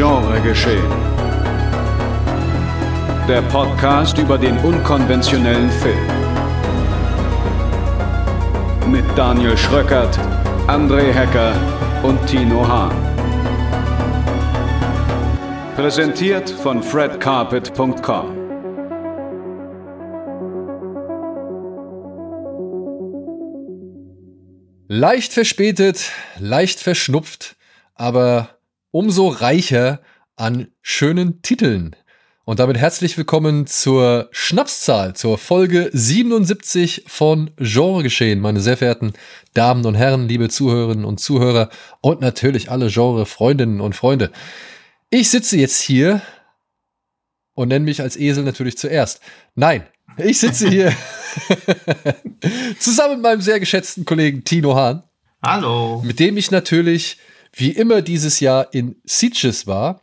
Genregeschehen. Der Podcast über den unkonventionellen Film. Mit Daniel Schröckert, André Hecker und Tino Hahn. Präsentiert von fredcarpet.com. Leicht verspätet, leicht verschnupft, aber umso reicher an schönen Titeln. Und damit herzlich willkommen zur Schnapszahl, zur Folge 77 von Genregeschehen, meine sehr verehrten Damen und Herren, liebe Zuhörerinnen und Zuhörer und natürlich alle Genre-Freundinnen und Freunde. Ich sitze jetzt hier und nenne mich als Esel natürlich zuerst. Nein, ich sitze hier zusammen mit meinem sehr geschätzten Kollegen Tino Hahn. Hallo. Mit dem ich natürlich wie immer dieses Jahr in Sitges war.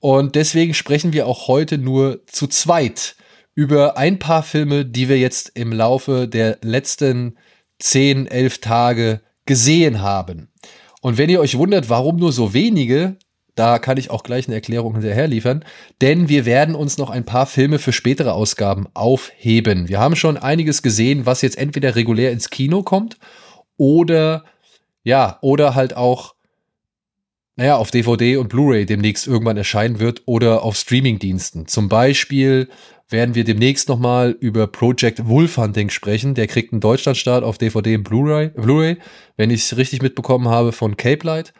Und deswegen sprechen wir auch heute nur zu zweit über ein paar Filme, die wir jetzt im Laufe der letzten 10, 11 Tage gesehen haben. Und wenn ihr euch wundert, warum nur so wenige, da kann ich auch gleich eine Erklärung hinterher liefern, denn wir werden uns noch ein paar Filme für spätere Ausgaben aufheben. Wir haben schon einiges gesehen, was jetzt entweder regulär ins Kino kommt oder ja, oder halt auch naja, auf DVD und Blu-ray demnächst irgendwann erscheinen wird oder auf Streamingdiensten. Zum Beispiel werden wir demnächst nochmal über Project Wolf Hunting sprechen. Der kriegt einen Deutschlandstart auf DVD und Blu-ray, Blu wenn ich es richtig mitbekommen habe, von Cape Light.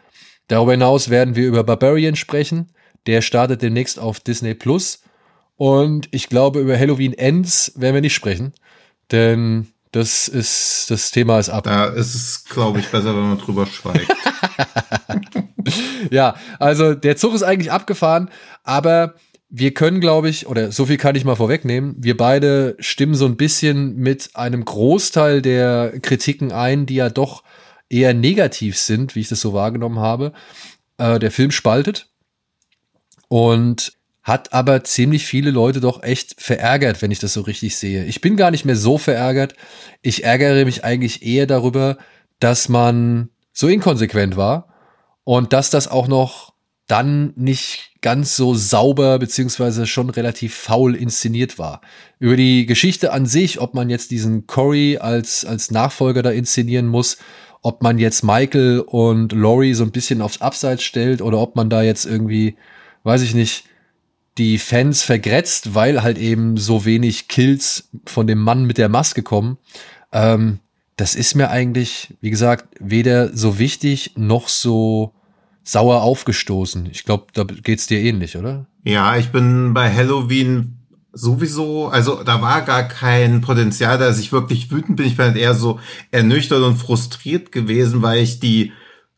Darüber hinaus werden wir über Barbarian sprechen. Der startet demnächst auf Disney Plus. Und ich glaube, über Halloween Ends werden wir nicht sprechen. Denn das ist, das Thema ist ab. Da ist es, glaube ich, besser, wenn man drüber schweigt. ja, also der Zug ist eigentlich abgefahren, aber wir können, glaube ich, oder so viel kann ich mal vorwegnehmen, wir beide stimmen so ein bisschen mit einem Großteil der Kritiken ein, die ja doch eher negativ sind, wie ich das so wahrgenommen habe. Äh, der Film spaltet und hat aber ziemlich viele Leute doch echt verärgert, wenn ich das so richtig sehe. Ich bin gar nicht mehr so verärgert. Ich ärgere mich eigentlich eher darüber, dass man so inkonsequent war und dass das auch noch dann nicht ganz so sauber beziehungsweise schon relativ faul inszeniert war. Über die Geschichte an sich, ob man jetzt diesen Cory als, als Nachfolger da inszenieren muss, ob man jetzt Michael und Laurie so ein bisschen aufs Abseits stellt oder ob man da jetzt irgendwie, weiß ich nicht, die Fans vergrätzt, weil halt eben so wenig Kills von dem Mann mit der Maske kommen. Ähm, das ist mir eigentlich, wie gesagt, weder so wichtig noch so sauer aufgestoßen. Ich glaube, da geht's dir ähnlich, oder? Ja, ich bin bei Halloween sowieso, also da war gar kein Potenzial, dass ich wirklich wütend bin. Ich bin halt eher so ernüchtert und frustriert gewesen, weil ich die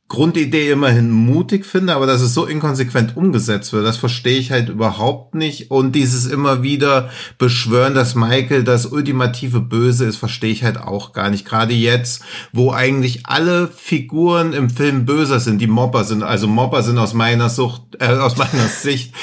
Grundidee immerhin mutig finde, aber dass es so inkonsequent umgesetzt wird, das verstehe ich halt überhaupt nicht. Und dieses immer wieder beschwören, dass Michael das ultimative Böse ist, verstehe ich halt auch gar nicht. Gerade jetzt, wo eigentlich alle Figuren im Film böser sind, die Mobber sind. Also Mobber sind aus meiner Sucht, äh, aus meiner Sicht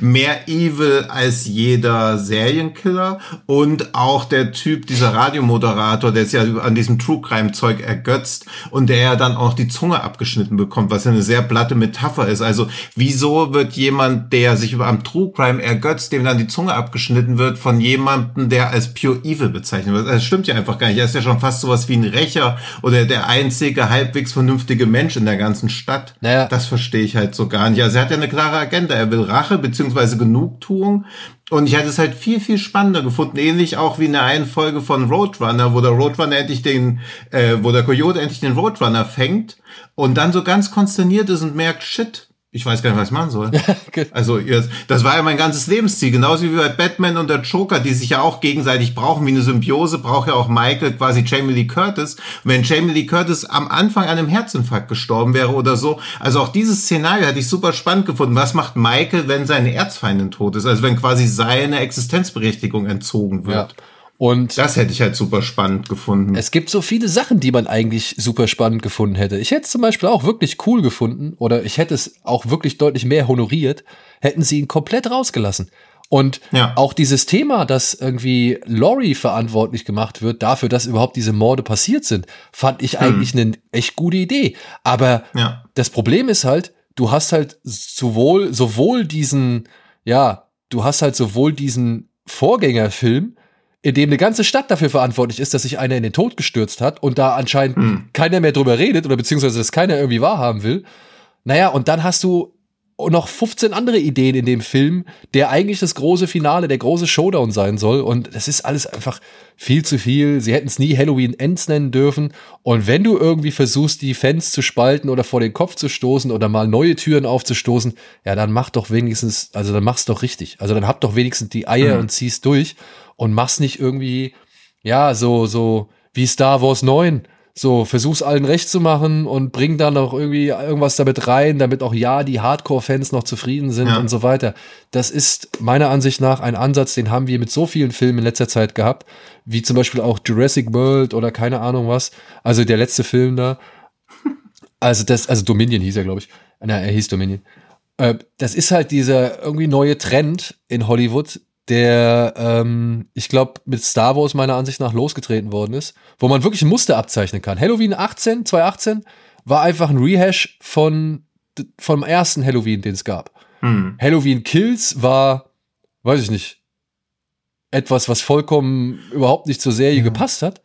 mehr evil als jeder Serienkiller. Und auch der Typ, dieser Radiomoderator, der ist ja an diesem True Crime Zeug ergötzt und der ja dann auch die Zunge abgeschnitten bekommt, was ja eine sehr platte Metapher ist. Also wieso wird jemand, der sich über am True Crime ergötzt, dem dann die Zunge abgeschnitten wird, von jemandem, der als Pure Evil bezeichnet wird? Das stimmt ja einfach gar nicht. Er ist ja schon fast sowas wie ein Rächer oder der einzige halbwegs vernünftige Mensch in der ganzen Stadt. Naja. Das verstehe ich halt so gar nicht. Also er hat ja eine klare Agenda. Er will Rache beziehungsweise Genugtuung. Und ich hätte es halt viel, viel spannender gefunden, ähnlich auch wie in der einen Folge von Roadrunner, wo der Roadrunner endlich den, äh, wo der Coyote endlich den Roadrunner fängt und dann so ganz konsterniert ist und merkt, shit, ich weiß gar nicht, was ich machen soll. also, das war ja mein ganzes Lebensziel. Genauso wie bei Batman und der Joker, die sich ja auch gegenseitig brauchen, wie eine Symbiose, braucht ja auch Michael quasi Jamie Lee Curtis. Und wenn Jamie Lee Curtis am Anfang an einem Herzinfarkt gestorben wäre oder so, also auch dieses Szenario hatte ich super spannend gefunden. Was macht Michael, wenn seine Erzfeindin tot ist? Also wenn quasi seine Existenzberechtigung entzogen wird. Ja. Und das hätte ich halt super spannend gefunden. Es gibt so viele Sachen, die man eigentlich super spannend gefunden hätte. Ich hätte es zum Beispiel auch wirklich cool gefunden oder ich hätte es auch wirklich deutlich mehr honoriert, hätten sie ihn komplett rausgelassen. Und ja. auch dieses Thema, dass irgendwie Laurie verantwortlich gemacht wird dafür, dass überhaupt diese Morde passiert sind, fand ich hm. eigentlich eine echt gute Idee. Aber ja. das Problem ist halt, du hast halt sowohl, sowohl diesen, ja, du hast halt sowohl diesen Vorgängerfilm, in dem eine ganze Stadt dafür verantwortlich ist, dass sich einer in den Tod gestürzt hat und da anscheinend hm. keiner mehr drüber redet oder beziehungsweise das keiner irgendwie wahrhaben will. Naja, und dann hast du noch 15 andere Ideen in dem Film, der eigentlich das große Finale, der große Showdown sein soll. Und das ist alles einfach viel zu viel. Sie hätten es nie Halloween Ends nennen dürfen. Und wenn du irgendwie versuchst, die Fans zu spalten oder vor den Kopf zu stoßen oder mal neue Türen aufzustoßen, ja, dann mach doch wenigstens, also dann mach's doch richtig. Also dann hab doch wenigstens die Eier mhm. und zieh's durch und mach's nicht irgendwie, ja, so, so wie Star Wars 9 so, versuch's allen recht zu machen und bring da noch irgendwie irgendwas damit rein, damit auch ja die Hardcore-Fans noch zufrieden sind ja. und so weiter. Das ist meiner Ansicht nach ein Ansatz, den haben wir mit so vielen Filmen in letzter Zeit gehabt, wie zum Beispiel auch Jurassic World oder keine Ahnung was. Also der letzte Film da. Also das, also Dominion hieß er, glaube ich. Na, er hieß Dominion. Äh, das ist halt dieser irgendwie neue Trend in Hollywood, der, ähm, ich glaube, mit Star Wars meiner Ansicht nach losgetreten worden ist, wo man wirklich ein Muster abzeichnen kann. Halloween 18, 2018 war einfach ein Rehash von vom ersten Halloween, den es gab. Hm. Halloween Kills war, weiß ich nicht, etwas, was vollkommen überhaupt nicht zur Serie ja. gepasst hat.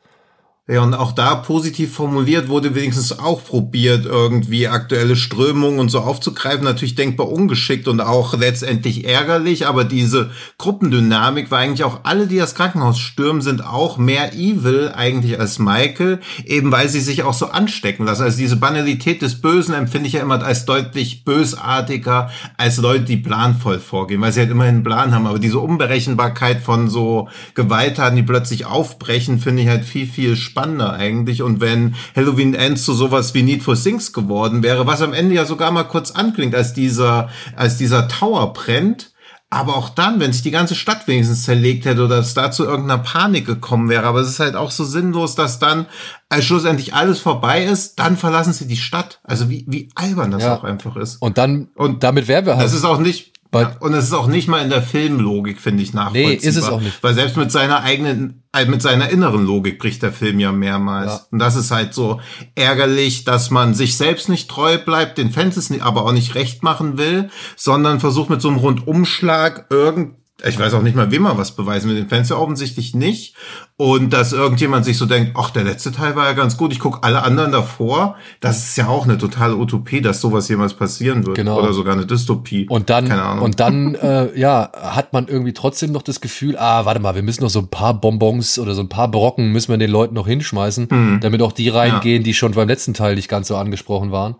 Ja, und auch da positiv formuliert wurde wenigstens auch probiert, irgendwie aktuelle Strömungen und so aufzugreifen. Natürlich denkbar ungeschickt und auch letztendlich ärgerlich, aber diese Gruppendynamik war eigentlich auch alle, die das Krankenhaus stürmen, sind auch mehr evil eigentlich als Michael, eben weil sie sich auch so anstecken lassen. Also diese Banalität des Bösen empfinde ich ja immer als deutlich bösartiger als Leute, die planvoll vorgehen, weil sie halt immerhin einen Plan haben. Aber diese Unberechenbarkeit von so Gewalttaten, die plötzlich aufbrechen, finde ich halt viel, viel spannender spannender eigentlich. Und wenn Halloween Ends zu sowas wie Need for Things geworden wäre, was am Ende ja sogar mal kurz anklingt, als dieser, als dieser Tower brennt, aber auch dann, wenn sich die ganze Stadt wenigstens zerlegt hätte oder es da zu irgendeiner Panik gekommen wäre. Aber es ist halt auch so sinnlos, dass dann, als schlussendlich alles vorbei ist, dann verlassen sie die Stadt. Also wie, wie albern das ja. auch einfach ist. Und dann, und damit wären wir halt. Das ist auch nicht, ja, und es ist auch nicht mal in der Filmlogik, finde ich, nachvollziehbar. Nee, ist es auch nicht. Weil selbst mit seiner eigenen, äh, mit seiner inneren Logik bricht der Film ja mehrmals. Ja. Und das ist halt so ärgerlich, dass man sich selbst nicht treu bleibt, den Fans es aber auch nicht recht machen will, sondern versucht mit so einem Rundumschlag irgend ich weiß auch nicht mal, wem man was beweisen will. Den Fans ja offensichtlich nicht. Und dass irgendjemand sich so denkt, ach, der letzte Teil war ja ganz gut, ich gucke alle anderen davor. Das ist ja auch eine totale Utopie, dass sowas jemals passieren wird. Genau. Oder sogar eine Dystopie. Und dann, Keine Ahnung. Und dann, äh, ja, hat man irgendwie trotzdem noch das Gefühl, ah, warte mal, wir müssen noch so ein paar Bonbons oder so ein paar Brocken müssen wir den Leuten noch hinschmeißen, mhm. damit auch die reingehen, ja. die schon beim letzten Teil nicht ganz so angesprochen waren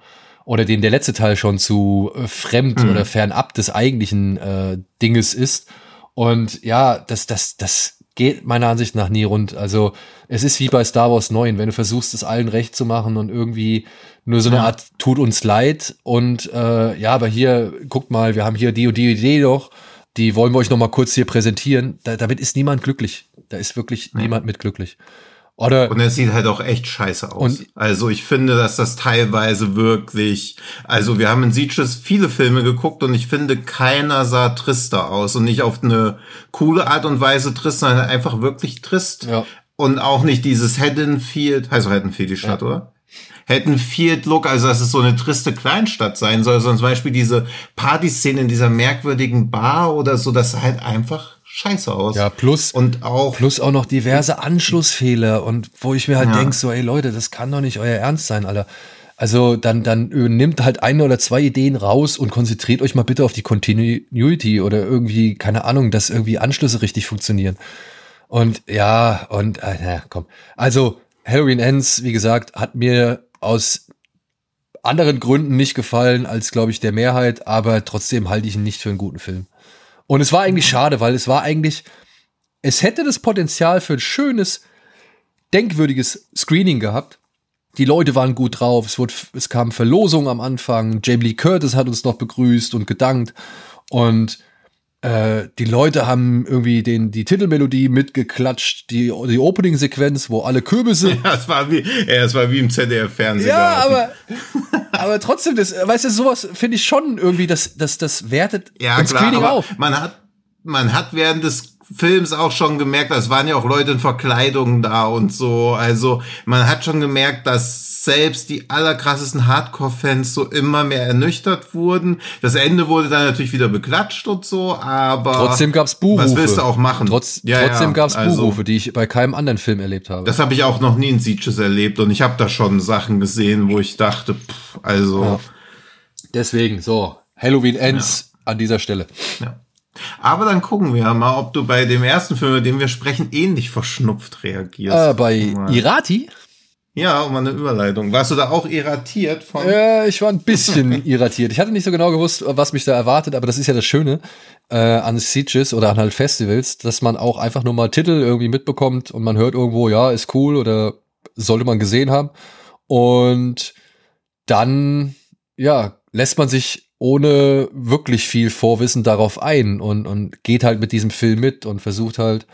oder denen der letzte Teil schon zu äh, fremd mhm. oder fernab des eigentlichen äh, Dinges ist. Und ja, das, das, das geht meiner Ansicht nach nie rund. Also es ist wie bei Star Wars 9, wenn du versuchst, es allen recht zu machen und irgendwie nur so eine ja. Art tut uns leid und äh, ja, aber hier, guckt mal, wir haben hier die und die Idee doch, die wollen wir euch noch mal kurz hier präsentieren. Da, damit ist niemand glücklich. Da ist wirklich ja. niemand mit glücklich. Oder und es sieht halt auch echt scheiße aus. also ich finde, dass das teilweise wirklich, also wir haben in Sieges viele Filme geguckt und ich finde, keiner sah trister aus und nicht auf eine coole Art und Weise trist, sondern einfach wirklich trist. Ja. Und auch nicht dieses Haddonfield, heißt auch Haddonfield die Stadt, ja. oder? Haddonfield Look, also dass es so eine triste Kleinstadt sein soll, sondern zum Beispiel diese Partyszene in dieser merkwürdigen Bar oder so, das halt einfach scheiße aus. Ja, plus und auch plus auch noch diverse Anschlussfehler und wo ich mir halt ja. denke so, ey Leute, das kann doch nicht euer Ernst sein, Alter. Also dann dann nimmt halt eine oder zwei Ideen raus und konzentriert euch mal bitte auf die Continuity oder irgendwie keine Ahnung, dass irgendwie Anschlüsse richtig funktionieren. Und ja, und äh, na, komm. Also Halloween Ends, wie gesagt, hat mir aus anderen Gründen nicht gefallen als glaube ich der Mehrheit, aber trotzdem halte ich ihn nicht für einen guten Film. Und es war eigentlich schade, weil es war eigentlich, es hätte das Potenzial für ein schönes, denkwürdiges Screening gehabt. Die Leute waren gut drauf, es, wurde, es kam Verlosung am Anfang, Jamie Lee Curtis hat uns noch begrüßt und gedankt und äh, die Leute haben irgendwie den, die Titelmelodie mitgeklatscht, die, die Opening-Sequenz, wo alle Kürbisse. Ja, es war wie, ja, es war wie im ZDF-Fernsehen. Ja, aber, aber trotzdem, das, weißt du, sowas finde ich schon irgendwie, das, das, das wertet ja, ein klar, Screening auf. Man hat, man hat während des Films auch schon gemerkt, es waren ja auch Leute in Verkleidungen da und so. Also man hat schon gemerkt, dass selbst die allerkrassesten Hardcore-Fans so immer mehr ernüchtert wurden. Das Ende wurde dann natürlich wieder beklatscht und so, aber Trotzdem gab's Buhrufe. Was willst du auch machen? Trotz, Ja, trotzdem ja, gab's also- Buhrufe, die ich bei keinem anderen Film erlebt habe. Das habe ich auch noch nie in Sieges erlebt und ich habe da schon Sachen gesehen, wo ich dachte, pff, also Ja. Deswegen, so, Halloween Ends an dieser Stelle. ja. Aber dann gucken wir mal, ob du bei dem ersten Film, über den wir sprechen, ähnlich verschnupft reagierst. Äh, bei. Irati? Ja, um eine Überleitung. Warst du da auch irritiert von? Ja, ich war ein bisschen irritiert. Ich hatte nicht so genau gewusst, was mich da erwartet, aber das ist ja das Schöne äh, an Sieges oder an halt Festivals, dass man auch einfach nur mal Titel irgendwie mitbekommt und man hört irgendwo, ja, ist cool oder sollte man gesehen haben. Und dann, ja, lässt man sich ohne wirklich viel Vorwissen darauf ein und, und geht halt mit diesem Film mit und versucht halt,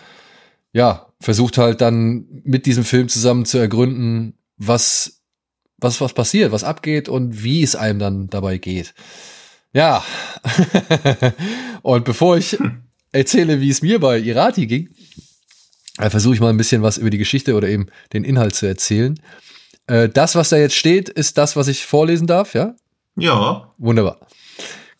ja, versucht halt dann mit diesem Film zusammen zu ergründen, was, was, was passiert, was abgeht und wie es einem dann dabei geht. Ja. und bevor ich erzähle, wie es mir bei Irati ging, äh, versuche ich mal ein bisschen was über die Geschichte oder eben den Inhalt zu erzählen. Äh, das, was da jetzt steht, ist das, was ich vorlesen darf, ja? Ja. Wunderbar.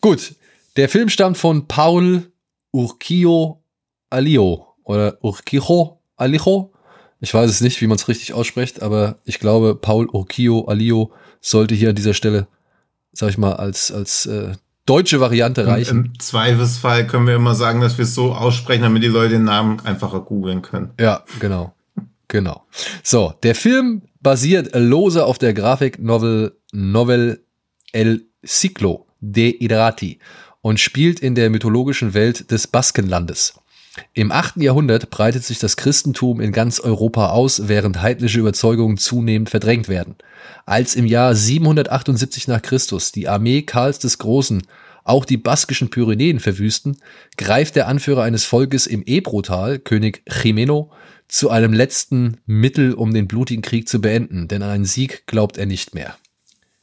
Gut. Der Film stammt von Paul Urquio Alio oder Urquijo Alijo. Ich weiß es nicht, wie man es richtig ausspricht, aber ich glaube, Paul Urquio Alio sollte hier an dieser Stelle, sag ich mal, als, als äh, deutsche Variante reichen. Im Zweifelsfall können wir immer sagen, dass wir es so aussprechen, damit die Leute den Namen einfacher googeln können. Ja, genau. Genau. So, der Film basiert lose auf der Grafik-Novel Novel El Ciclo de Irati und spielt in der mythologischen Welt des Baskenlandes. Im 8. Jahrhundert breitet sich das Christentum in ganz Europa aus, während heidnische Überzeugungen zunehmend verdrängt werden. Als im Jahr 778 nach Christus die Armee Karls des Großen auch die baskischen Pyrenäen verwüsten, greift der Anführer eines Volkes im Ebrotal, König Jimeno, zu einem letzten Mittel, um den blutigen Krieg zu beenden, denn an einen Sieg glaubt er nicht mehr.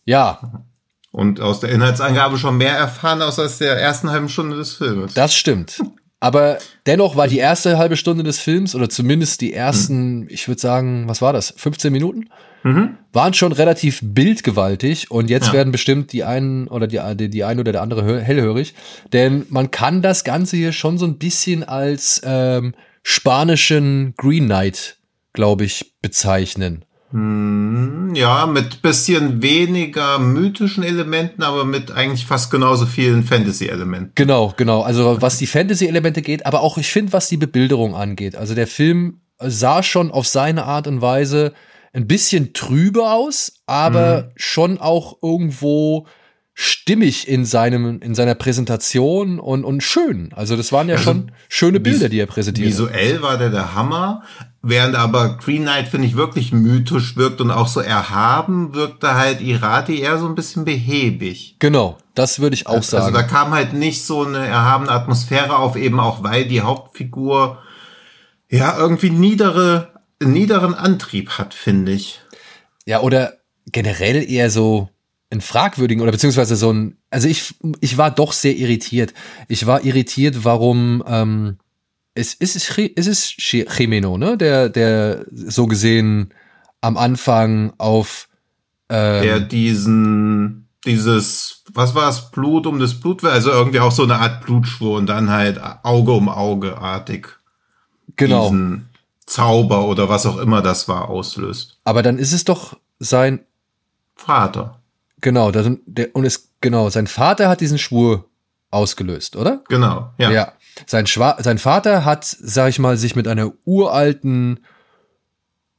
Ja, Und aus der Inhaltsangabe schon mehr erfahren als aus der ersten halben Stunde des Filmes. das stimmt. Aber dennoch war die erste halbe Stunde des Films, oder zumindest die ersten, ich würde sagen, was war das, 15 Minuten, Mhm. waren schon relativ bildgewaltig und jetzt Ja. werden bestimmt die einen oder die, die, die eine oder der andere hö- hellhörig, denn man kann das Ganze hier schon so ein bisschen als ähm, spanischen Green Knight, glaube ich, bezeichnen. Hm, Ja, mit bisschen weniger mythischen Elementen, aber mit eigentlich fast genauso vielen Fantasy-Elementen. Genau, genau. Also was die Fantasy-Elemente geht, aber auch ich finde, was die Bebilderung angeht. Also der Film sah schon auf seine Art und Weise ein bisschen trübe aus, aber schon auch irgendwo stimmig in seinem in seiner Präsentation und und schön. Also das waren ja Also, schon schöne Bilder, die er präsentiert. Visuell war der der Hammer, während aber Green Knight, finde ich, wirklich mythisch wirkt und auch so erhaben, wirkte halt Irati eher so ein bisschen behäbig. Genau, das würde ich auch Also sagen. da kam halt nicht so eine erhabene Atmosphäre auf, eben auch weil die Hauptfigur ja irgendwie niedere, niederen Antrieb hat, finde ich. Ja, oder generell eher so einen fragwürdigen oder beziehungsweise so ein, also ich, ich war doch sehr irritiert. Ich war irritiert, warum, ähm, es, es, ist, es ist Jimeno, ne, der, der so gesehen am Anfang auf, ähm, Der diesen, dieses, was war es, Blut um das Blut, also irgendwie auch so eine Art Blutschwur und dann halt Auge um Auge artig genau. diesen Zauber oder was auch immer das war, auslöst. Aber dann ist es doch sein, Vater. Genau, das, der, und es, genau, sein Vater hat diesen Schwur ausgelöst, oder? Genau, ja. Ja. Sein, Schwa sein Vater hat, sag ich mal, sich mit einer uralten,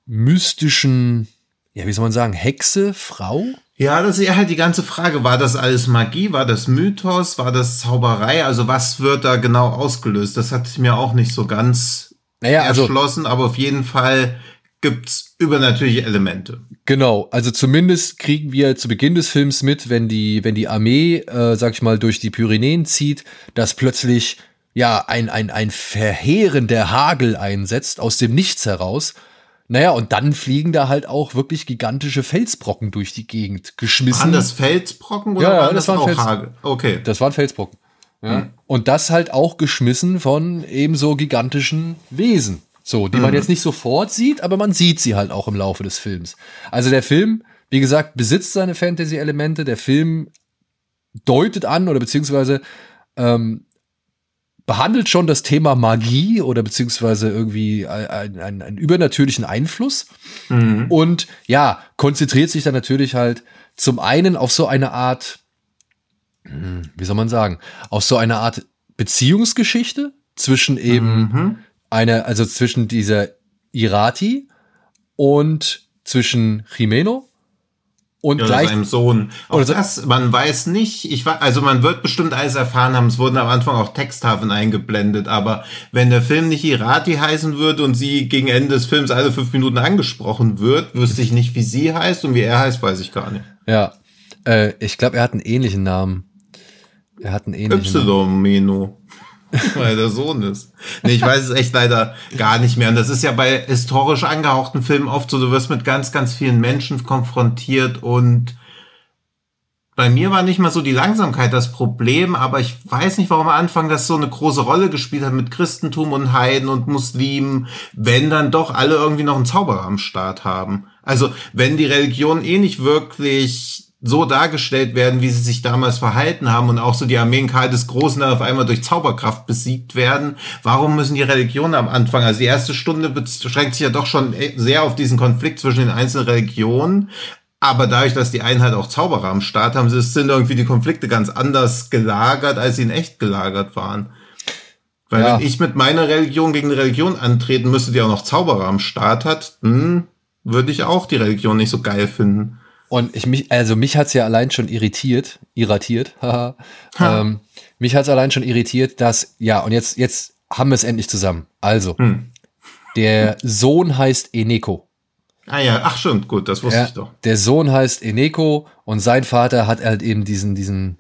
mystischen, ja, wie soll man sagen, Hexe, Frau? Ja, das ist ja halt die ganze Frage. War das alles Magie? War das Mythos? War das Zauberei? Also was wird da genau ausgelöst? Das hat sich mir auch nicht so ganz Naja, also, erschlossen, aber auf jeden Fall gibt's übernatürliche Elemente. genau. Also zumindest kriegen wir zu Beginn des Films mit, wenn die, wenn die Armee, äh, sag ich mal, durch die Pyrenäen zieht, dass plötzlich, ja, ein, ein, ein verheerender Hagel einsetzt, aus dem Nichts heraus. Naja, und dann fliegen da halt auch wirklich gigantische Felsbrocken durch die Gegend geschmissen. Waren das Felsbrocken oder Ja, waren das das, waren auch Fels- Hagel? Okay. Das waren Felsbrocken. Ja. Und das halt auch geschmissen von ebenso gigantischen Wesen. So, die man jetzt nicht sofort sieht, aber man sieht sie halt auch im Laufe des Films. Also der Film wie gesagt, besitzt seine Fantasy-Elemente. Der Film deutet an oder beziehungsweise ähm, behandelt schon das Thema Magie oder beziehungsweise irgendwie einen, einen, einen übernatürlichen Einfluss. Mhm. Und ja, konzentriert sich dann natürlich halt zum einen auf so eine Art, hm, wie soll man sagen, auf so eine Art Beziehungsgeschichte zwischen eben mhm. Einer, also zwischen dieser Irati und zwischen Jimeno und ja, gleich seinem Sohn. Auch oder das, man weiß nicht. Ich war, also man wird bestimmt alles erfahren haben. Es wurden am Anfang auch Texttafeln eingeblendet. Aber wenn der Film nicht Irati heißen würde und sie gegen Ende des Films alle fünf Minuten angesprochen wird, wüsste ich nicht, wie sie heißt und wie er heißt, weiß ich gar nicht. Ja, äh, ich glaube, er hat einen ähnlichen Namen. Er hat einen ähnlichen Y Meno. Weil der Sohn ist. Nee, ich weiß es echt leider gar nicht mehr. Und das ist ja bei historisch angehauchten Filmen oft so, du wirst mit ganz, ganz vielen Menschen konfrontiert und bei mir war nicht mal so die Langsamkeit das Problem, aber ich weiß nicht, warum am Anfang das so eine große Rolle gespielt hat mit Christentum und Heiden und Muslimen, wenn dann doch alle irgendwie noch einen Zauberer am Start haben. Also, wenn die Religion eh nicht wirklich so dargestellt werden, wie sie sich damals verhalten haben und auch so die Armeen Karl des Großen dann auf einmal durch Zauberkraft besiegt werden. Warum müssen die Religionen am Anfang, also die erste Stunde beschränkt sich ja doch schon sehr auf diesen Konflikt zwischen den einzelnen Religionen. Aber dadurch, dass die einen halt auch Zauberer am Start haben, sind irgendwie die Konflikte ganz anders gelagert, als sie in echt gelagert waren. Weil ja. wenn ich mit meiner Religion gegen eine Religion antreten müsste, die auch noch Zauberer am Start hat, hm, würde ich auch die Religion nicht so geil finden. Und ich mich, also mich hat's ja allein schon irritiert, irritiert, ähm, mich hat's allein schon irritiert, dass, ja, und jetzt, jetzt haben wir es endlich zusammen. Also, hm. der Sohn heißt Eneko. Ah ja, ach stimmt, gut, das wusste ja, ich doch. Der Sohn heißt Eneko und sein Vater hat halt eben diesen, diesen,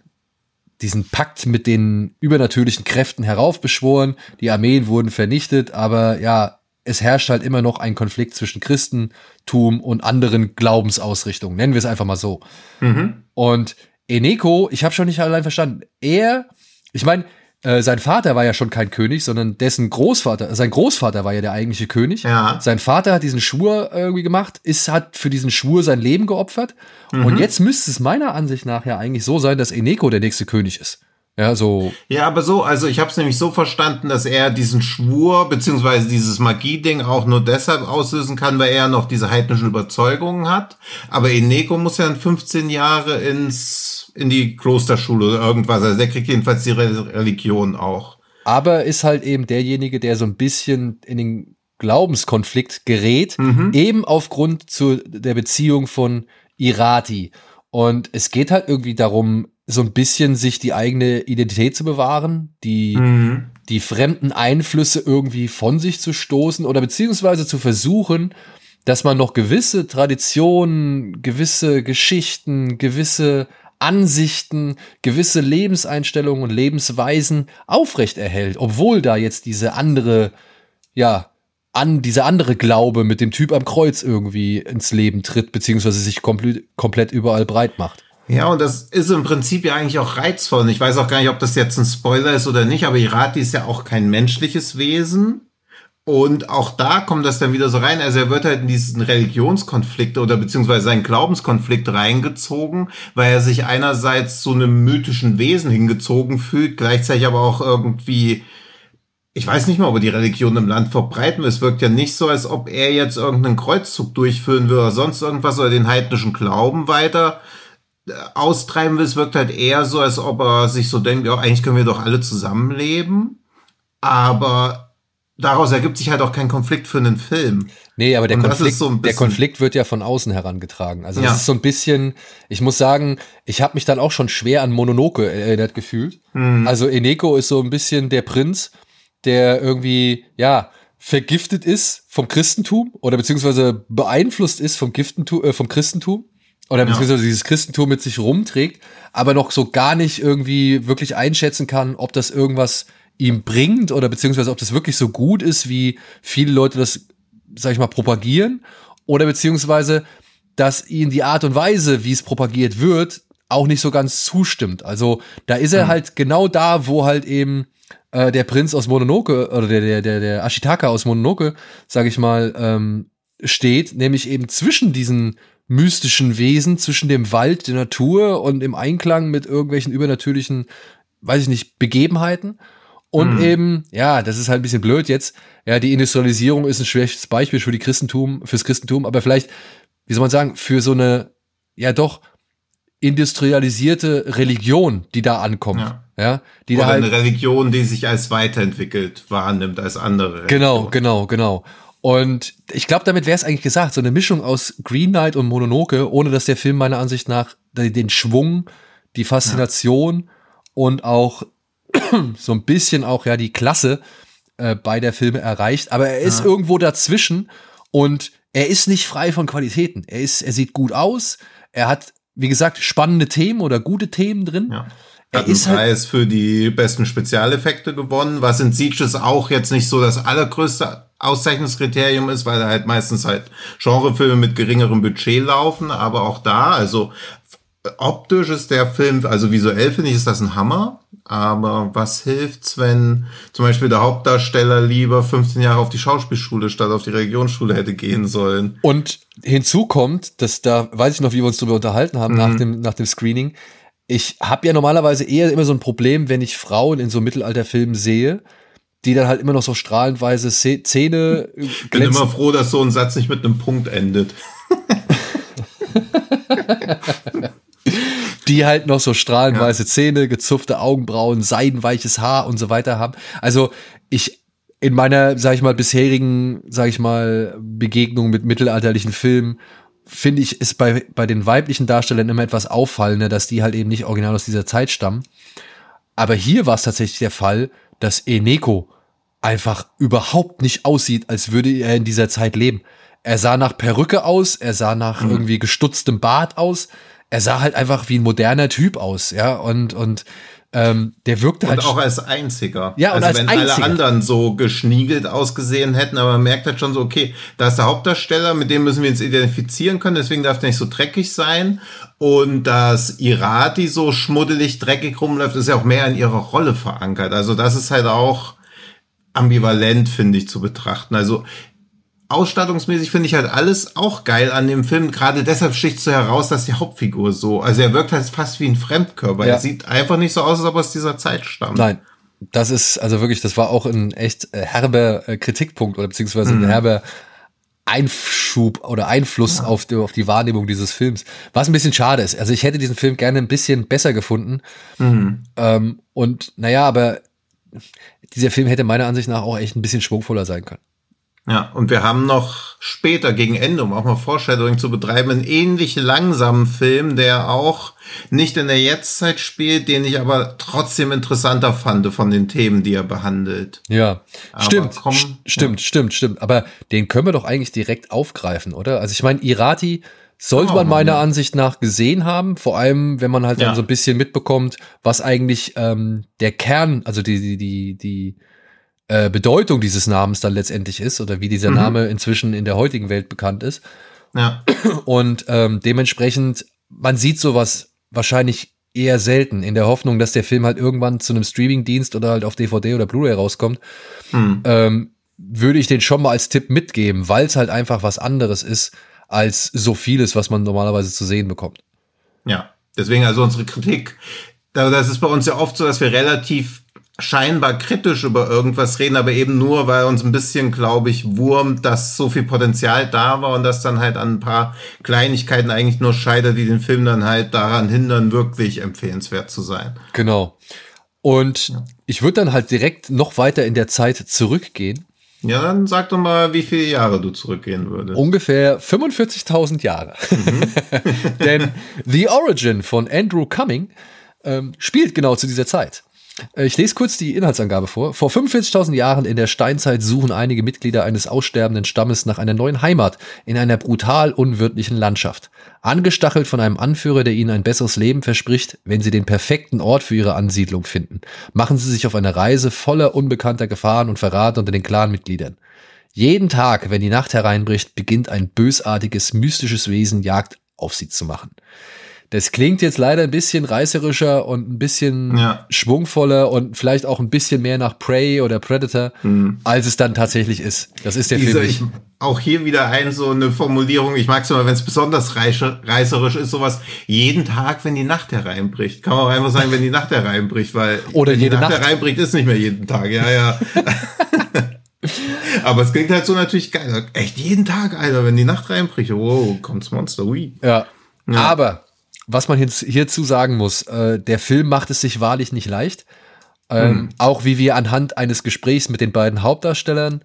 diesen Pakt mit den übernatürlichen Kräften heraufbeschworen. Die Armeen wurden vernichtet, aber ja, es herrscht halt immer noch ein Konflikt zwischen Christentum und anderen Glaubensausrichtungen. Nennen wir es einfach mal so. Mhm. Und Eneko, ich habe schon nicht allein verstanden. Er, ich meine, äh, sein Vater war ja schon kein König, sondern dessen Großvater, sein Großvater war ja der eigentliche König. Ja. Sein Vater hat diesen Schwur irgendwie gemacht, ist, hat für diesen Schwur sein Leben geopfert. Mhm. Und jetzt müsste es meiner Ansicht nach ja eigentlich so sein, dass Eneko der nächste König ist. Ja, so. Ja, aber so, also ich habe es nämlich so verstanden, dass er diesen Schwur beziehungsweise dieses Magie-Ding auch nur deshalb auslösen kann, weil er noch diese heidnischen Überzeugungen hat. Aber Eneko muss ja dann 15 Jahre ins in die Klosterschule oder irgendwas. Also der kriegt jedenfalls die Religion auch. Aber ist halt eben derjenige, der so ein bisschen in den Glaubenskonflikt gerät, mhm. eben aufgrund zu der Beziehung von Irati. Und es geht halt irgendwie darum, so ein bisschen sich die eigene Identität zu bewahren, die, mhm. die fremden Einflüsse irgendwie von sich zu stoßen oder beziehungsweise zu versuchen, dass man noch gewisse Traditionen, gewisse Geschichten, gewisse Ansichten, gewisse Lebenseinstellungen und Lebensweisen aufrechterhält, obwohl da jetzt diese andere, ja, an dieser andere Glaube mit dem Typ am Kreuz irgendwie ins Leben tritt, beziehungsweise sich komplett, komplett überall breit macht. Ja, und das ist im Prinzip ja eigentlich auch reizvoll. Und ich weiß auch gar nicht, ob das jetzt ein Spoiler ist oder nicht, aber Irati ist ja auch kein menschliches Wesen. Und auch da kommt das dann wieder so rein. Also er wird halt in diesen Religionskonflikt oder beziehungsweise seinen Glaubenskonflikt reingezogen, weil er sich einerseits zu einem mythischen Wesen hingezogen fühlt, gleichzeitig aber auch irgendwie ich weiß nicht mal, ob er die Religion im Land verbreiten will. Es wirkt ja nicht so, als ob er jetzt irgendeinen Kreuzzug durchführen würde oder sonst irgendwas oder den heidnischen Glauben weiter austreiben will. Es wirkt halt eher so, als ob er sich so denkt, ja, eigentlich können wir doch alle zusammenleben. Aber daraus ergibt sich halt auch kein Konflikt für einen Film. Nee, aber der, Konflikt, so der Konflikt wird ja von außen herangetragen. Also das ja. ist so ein bisschen, ich muss sagen, ich habe mich dann auch schon schwer an Mononoke erinnert gefühlt. Mhm. Also Eneko ist so ein bisschen der Prinz, der irgendwie, ja, vergiftet ist vom Christentum oder beziehungsweise beeinflusst ist vom, Giftentum, äh, vom Christentum oder beziehungsweise ja. dieses Christentum mit sich rumträgt, aber noch so gar nicht irgendwie wirklich einschätzen kann, ob das irgendwas ihm bringt oder beziehungsweise ob das wirklich so gut ist, wie viele Leute das, sag ich mal, propagieren oder beziehungsweise, dass ihnen die Art und Weise, wie es propagiert wird, auch nicht so ganz zustimmt. Also da ist er mhm. halt genau da, wo halt eben äh, der Prinz aus Mononoke oder der der der der Ashitaka aus Mononoke, sag ich mal, ähm, steht, nämlich eben zwischen diesen mystischen Wesen zwischen dem Wald, der Natur und im Einklang mit irgendwelchen übernatürlichen, weiß ich nicht, Begebenheiten. Und Mhm. eben, ja, das ist halt ein bisschen blöd jetzt. Ja, die Industrialisierung ist ein schlechtes Beispiel für die Christentum, fürs Christentum, aber vielleicht, wie soll man sagen, für so eine, ja doch, industrialisierte Religion, die da ankommt. Ja. Ja, die Oder da halt eine Religion, die sich als weiterentwickelt wahrnimmt als andere. Genau, genau, genau. Und ich glaube, damit wäre es eigentlich gesagt, so eine Mischung aus Green Knight und Mononoke, ohne dass der Film meiner Ansicht nach den Schwung, die Faszination und auch so ein bisschen auch ja die Klasse äh, beider Filme erreicht. Aber er ist Ja. irgendwo dazwischen und er ist nicht frei von Qualitäten. Er ist, er sieht gut aus. Er hat, wie gesagt, spannende Themen oder gute Themen drin. Ja. Er Hat einen ist halt- Preis für die besten Spezialeffekte gewonnen, was in Sieges auch jetzt nicht so das allergrößte Auszeichnungskriterium ist, weil da halt meistens halt Genrefilme mit geringerem Budget laufen, aber auch da, also optisch ist der Film, also visuell finde ich, ist das ein Hammer, aber was hilft's, wenn zum Beispiel der Hauptdarsteller lieber 15 Jahre auf die Schauspielschule statt auf die Religionsschule hätte gehen sollen? Und hinzu kommt, dass da weiß ich noch, wie wir uns darüber unterhalten haben nach, dem, nach dem Screening. Ich habe ja normalerweise eher immer so ein Problem, wenn ich Frauen in so Mittelalterfilmen sehe, die dann halt immer noch so strahlendweise Se- Zähne Bin glänzen. immer froh, dass so ein Satz nicht mit einem Punkt endet. die halt noch so strahlend weiße Zähne, gezupfte Augenbrauen, seidenweiches Haar und so weiter haben. Also ich in meiner, sag ich mal, bisherigen, sag ich mal, Begegnung mit mittelalterlichen Filmen finde ich, ist bei, bei den weiblichen Darstellern immer etwas auffallender, dass die halt eben nicht original aus dieser Zeit stammen. Aber hier war es tatsächlich der Fall, dass Eneko einfach überhaupt nicht aussieht, als würde er in dieser Zeit leben. Er sah nach Perücke aus, er sah nach irgendwie gestutztem Bart aus, er sah halt einfach wie ein moderner Typ aus, ja, und, und ähm, der wirkte Und halt. auch als einziger. Ja, und also als wenn einziger. alle anderen so geschniegelt ausgesehen hätten, aber man merkt halt schon so, okay, da ist der Hauptdarsteller, mit dem müssen wir uns identifizieren können, deswegen darf der nicht so dreckig sein. Und dass Irati so schmuddelig dreckig rumläuft, ist ja auch mehr in ihrer Rolle verankert. Also das ist halt auch ambivalent, finde ich, zu betrachten. Also ausstattungsmäßig finde ich halt alles auch geil an dem Film. Gerade deshalb sticht so heraus, dass die Hauptfigur so, also er wirkt halt fast wie ein Fremdkörper. Ja. Er sieht einfach nicht so aus, als ob er aus dieser Zeit stammt. Nein, das ist also wirklich, das war auch ein echt äh, herber äh, Kritikpunkt oder beziehungsweise ein herber Einschub oder Einfluss auf, die, auf die Wahrnehmung dieses Films. Was ein bisschen schade ist. Also ich hätte diesen Film gerne ein bisschen besser gefunden. Ähm, und naja, aber dieser Film hätte meiner Ansicht nach auch echt ein bisschen schwungvoller sein können. Ja, und wir haben noch später gegen Ende, um auch mal Foreshadowing zu betreiben, einen ähnlich langsamen Film, der auch nicht in der Jetztzeit spielt, den ich aber trotzdem interessanter fand von den Themen, die er behandelt. Ja, Aber stimmt, komm, st- stimmt, stimmt, stimmt. Aber den können wir doch eigentlich direkt aufgreifen, oder? Also ich meine, Irati sollte Oh, man meiner ja. Ansicht nach gesehen haben, vor allem wenn man halt dann Ja. so ein bisschen mitbekommt, was eigentlich ähm, der Kern, also die, die, die, die äh, Bedeutung dieses Namens dann letztendlich ist oder wie dieser Mhm. Name inzwischen in der heutigen Welt bekannt ist. Ja, Und ähm, dementsprechend, man sieht sowas wahrscheinlich eher selten, in der Hoffnung, dass der Film halt irgendwann zu einem Streamingdienst oder halt auf DVD oder Blu-ray rauskommt, hm. ähm, würde ich den schon mal als Tipp mitgeben, weil es halt einfach was anderes ist als so vieles, was man normalerweise zu sehen bekommt. ja. Deswegen also unsere Kritik, da- das ist bei uns ja oft so, dass wir relativ scheinbar kritisch über irgendwas reden, aber eben nur, weil uns ein bisschen, glaube ich, wurmt, dass so viel Potenzial da war und dass dann halt an ein paar Kleinigkeiten eigentlich nur scheitert, die den Film dann halt daran hindern, wirklich empfehlenswert zu sein. Genau. Und ich würde dann halt direkt noch weiter in der Zeit zurückgehen. Ja, dann sag doch mal, wie viele Jahre du zurückgehen würdest. Ungefähr 45.000 Jahre. Denn The Origin von Andrew Cumming ähm, spielt genau zu dieser Zeit. Äh, Ich lese kurz die Inhaltsangabe vor. Vor 45.000 Jahren in der Steinzeit suchen einige Mitglieder eines aussterbenden Stammes nach einer neuen Heimat in einer brutal unwirtlichen Landschaft. Angestachelt von einem Anführer, der ihnen ein besseres Leben verspricht, wenn sie den perfekten Ort für ihre Ansiedlung finden, machen sie sich auf eine Reise voller unbekannter Gefahren und Verrat unter den Clanmitgliedern. Jeden Tag, wenn die Nacht hereinbricht, beginnt ein bösartiges, mystisches Wesen Jagd auf sie zu machen. Das klingt jetzt leider ein bisschen reißerischer und ein bisschen Ja. schwungvoller und vielleicht auch ein bisschen mehr nach Prey oder Predator, als es dann tatsächlich ist. Das ist der Diese, Film ich, nicht. auch hier wieder ein, so eine Formulierung, ich mag es immer, wenn es besonders reißerisch ist, sowas, jeden Tag, wenn die Nacht hereinbricht. Kann man auch einfach sagen, wenn die Nacht hereinbricht, weil Oder wenn jede die Nacht, Nacht. hereinbricht, ist nicht mehr jeden Tag, ja, ja. Aber es klingt halt so natürlich geil. Echt jeden Tag, Alter, wenn die Nacht reinbricht, wow, kommt's Monster, ui. Ja. Aber was man jetzt hierzu sagen muss, äh, der Film macht es sich wahrlich nicht leicht. Ähm, Auch wie wir anhand eines Gesprächs mit den beiden Hauptdarstellern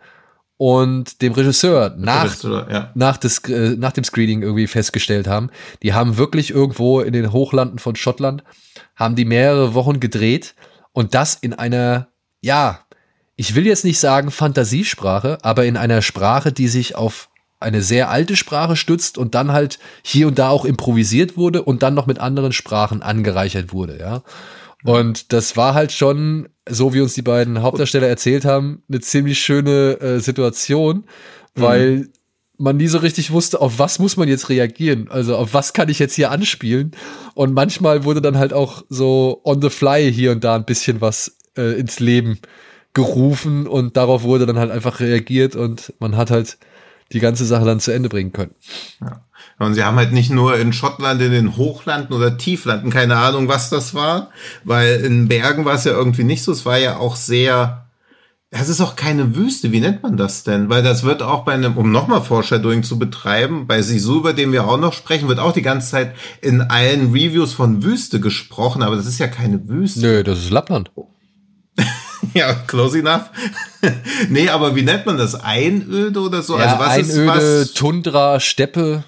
und dem Regisseur nach, da? Ja. nach, des, äh, nach dem Screening irgendwie festgestellt haben. Die haben wirklich irgendwo in den Hochlanden von Schottland, haben die mehrere Wochen gedreht und das in einer, ja, ich will jetzt nicht sagen Fantasiesprache, aber in einer Sprache, die sich auf eine sehr alte Sprache stützt und dann halt hier und da auch improvisiert wurde und dann noch mit anderen Sprachen angereichert wurde, ja. Und das war halt schon, so wie uns die beiden Hauptdarsteller erzählt haben, eine ziemlich schöne äh, Situation, weil man nie so richtig wusste, auf was muss man jetzt reagieren. Also auf was kann ich jetzt hier anspielen. Und manchmal wurde dann halt auch so on the fly hier und da ein bisschen was äh, ins Leben gerufen und darauf wurde dann halt einfach reagiert und man hat halt die ganze Sache dann zu Ende bringen können. Und sie haben halt nicht nur in Schottland in den Hochlanden oder Tieflanden, keine Ahnung, was das war, weil in Bergen war es ja irgendwie nicht so. Es war ja auch sehr, es ist auch keine Wüste. Wie nennt man das denn? Weil das wird auch bei einem, um nochmal Foreshadowing zu betreiben, bei Sisu, über den wir auch noch sprechen, wird auch die ganze Zeit in allen Reviews von Wüste gesprochen, aber das ist ja keine Wüste. Nö, das ist Lappland. Ja, close enough. nee, aber wie nennt man das? Einöde oder so? Ja, also was ist Einöde, was? Tundra, Steppe.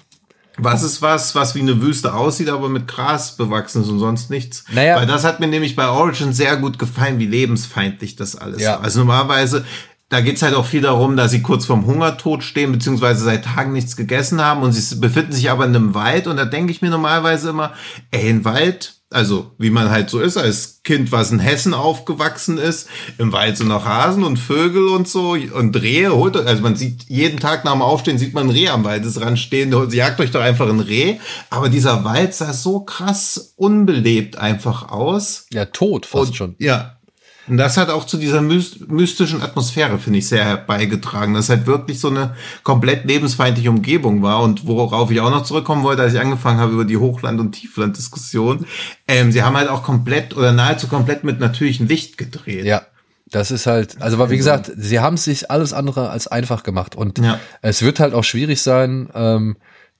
Was ist was, was wie eine Wüste aussieht, aber mit Gras bewachsen ist und sonst nichts? Naja. Weil das hat mir nämlich bei Origin sehr gut gefallen, wie lebensfeindlich das alles Ja. war. Also normalerweise, da geht's halt auch viel darum, dass sie kurz vorm Hungertod stehen, beziehungsweise seit Tagen nichts gegessen haben und sie befinden sich aber in einem Wald und da denke ich mir normalerweise immer, ey, ein Wald, also wie man halt so ist als Kind, was in Hessen aufgewachsen ist, im Wald sind noch Hasen und Vögel und so und Rehe, holt, also man sieht jeden Tag nach dem Aufstehen sieht man ein Reh am Waldesrand stehen, jagt euch doch einfach ein Reh, aber dieser Wald sah so krass unbelebt einfach aus. Ja, tot fast Und, schon. Ja. Und das hat auch zu dieser myst- mystischen Atmosphäre, finde ich, sehr beigetragen, dass halt wirklich so eine komplett lebensfeindliche Umgebung war. Und worauf ich auch noch zurückkommen wollte, als ich angefangen habe über die Hochland- und Tiefland-Diskussion, ähm, sie haben halt auch komplett oder nahezu komplett mit natürlichem Licht gedreht. Ja. Das ist halt, also weil, wie gesagt, sie haben es sich alles andere als einfach gemacht. Und Ja. es wird halt auch schwierig sein, ähm,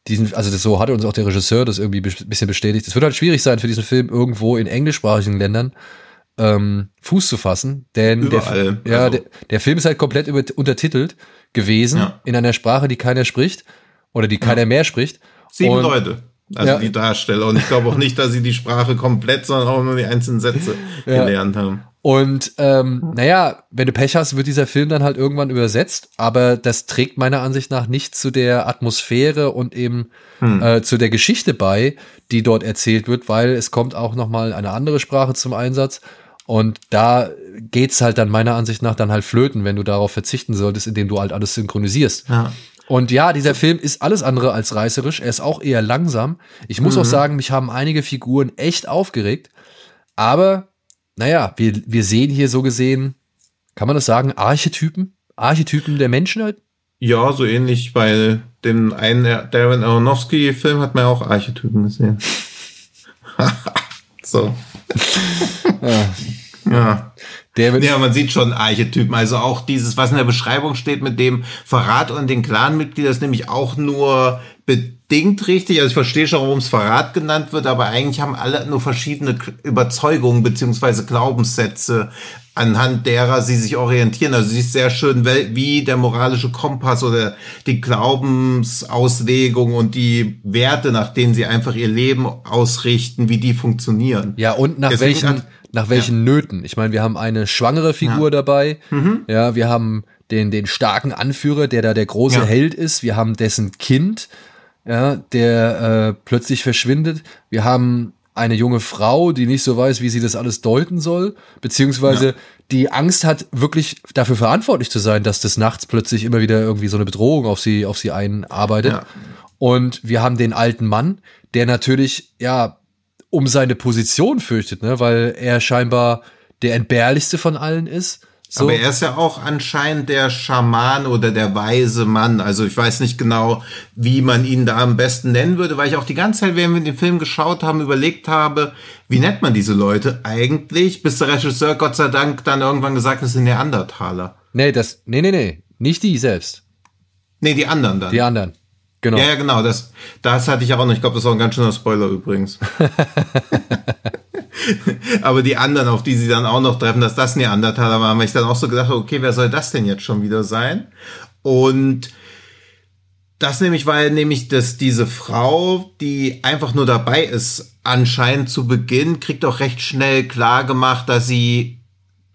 diesen, also das, so hatte uns auch der Regisseur das irgendwie ein bisschen bestätigt. Es wird halt schwierig sein für diesen Film irgendwo in englischsprachigen Ländern ähm, Fuß zu fassen, denn Überall, der, ja, also- der, der Film ist halt komplett über, untertitelt gewesen Ja. in einer Sprache, die keiner spricht oder die keiner mehr spricht. Sieben Und- Leute. Also Ja. die Darsteller. Und ich glaube auch nicht, dass sie die Sprache komplett, sondern auch nur die einzelnen Sätze Ja. gelernt haben. Und ähm, naja, wenn du Pech hast, wird dieser Film dann halt irgendwann übersetzt, aber das trägt meiner Ansicht nach nicht zu der Atmosphäre und eben äh, zu der Geschichte bei, die dort erzählt wird, weil es kommt auch noch mal eine andere Sprache zum Einsatz. Und da geht's halt dann meiner Ansicht nach dann halt flöten, wenn du darauf verzichten solltest, indem du halt alles synchronisierst. Ja. Und ja, dieser Film ist alles andere als reißerisch. Er ist auch eher langsam. Ich muss auch sagen, mich haben einige Figuren echt aufgeregt. Aber, naja, wir, wir sehen hier so gesehen, kann man das sagen, Archetypen? Archetypen der Menschheit? Ja, so ähnlich bei dem einen Darren Aronofsky-Film hat man ja auch Archetypen gesehen. so. ja. Der Ja, man sieht schon Archetypen. Also auch dieses, was in der Beschreibung steht mit dem Verrat und den Clanmitgliedern, ist nämlich auch nur bedingt richtig. Also ich verstehe schon, warum es Verrat genannt wird, aber eigentlich haben alle nur verschiedene Überzeugungen beziehungsweise Glaubenssätze, anhand derer sie sich orientieren. Also sie ist sehr schön, wie der moralische Kompass oder die Glaubensauslegung und die Werte, nach denen sie einfach ihr Leben ausrichten, wie die funktionieren. ja, und nach Deswegen welchen, nach welchen Nöten? Ich meine, wir haben eine schwangere Figur dabei. Ja, wir haben den, den starken Anführer, der da der große Ja. Held ist. Wir haben dessen Kind, ja, der äh, plötzlich verschwindet. Wir haben eine junge Frau, die nicht so weiß, wie sie das alles deuten soll, beziehungsweise die Angst hat, wirklich dafür verantwortlich zu sein, dass das nachts plötzlich immer wieder irgendwie so eine Bedrohung auf sie, auf sie einarbeitet. Ja. Und wir haben den alten Mann, der natürlich, ja, um seine Position fürchtet, ne, weil er scheinbar der entbehrlichste von allen ist So. Aber er ist ja auch anscheinend der Schaman oder der weise Mann. Also ich weiß nicht genau, wie man ihn da am besten nennen würde, weil ich auch die ganze Zeit, während wir den Film geschaut haben, überlegt habe, wie nennt man diese Leute eigentlich, bis der Regisseur Gott sei Dank dann irgendwann gesagt hat, es sind Neandertaler. Nee, das, nee, nee, nee, nicht die selbst. Nee, die anderen dann. Die anderen. Genau. Ja, ja, genau. Das, das hatte ich auch noch. Ich glaube, das ist auch ein ganz schöner Spoiler übrigens. Aber die anderen, auf die sie dann auch noch treffen, dass das Neandertaler waren, weil ich dann auch so gedacht habe, okay, wer soll das denn jetzt schon wieder sein? Und das nämlich, weil nämlich, dass diese Frau, die einfach nur dabei ist, anscheinend zu Beginn, kriegt auch recht schnell klar gemacht, dass sie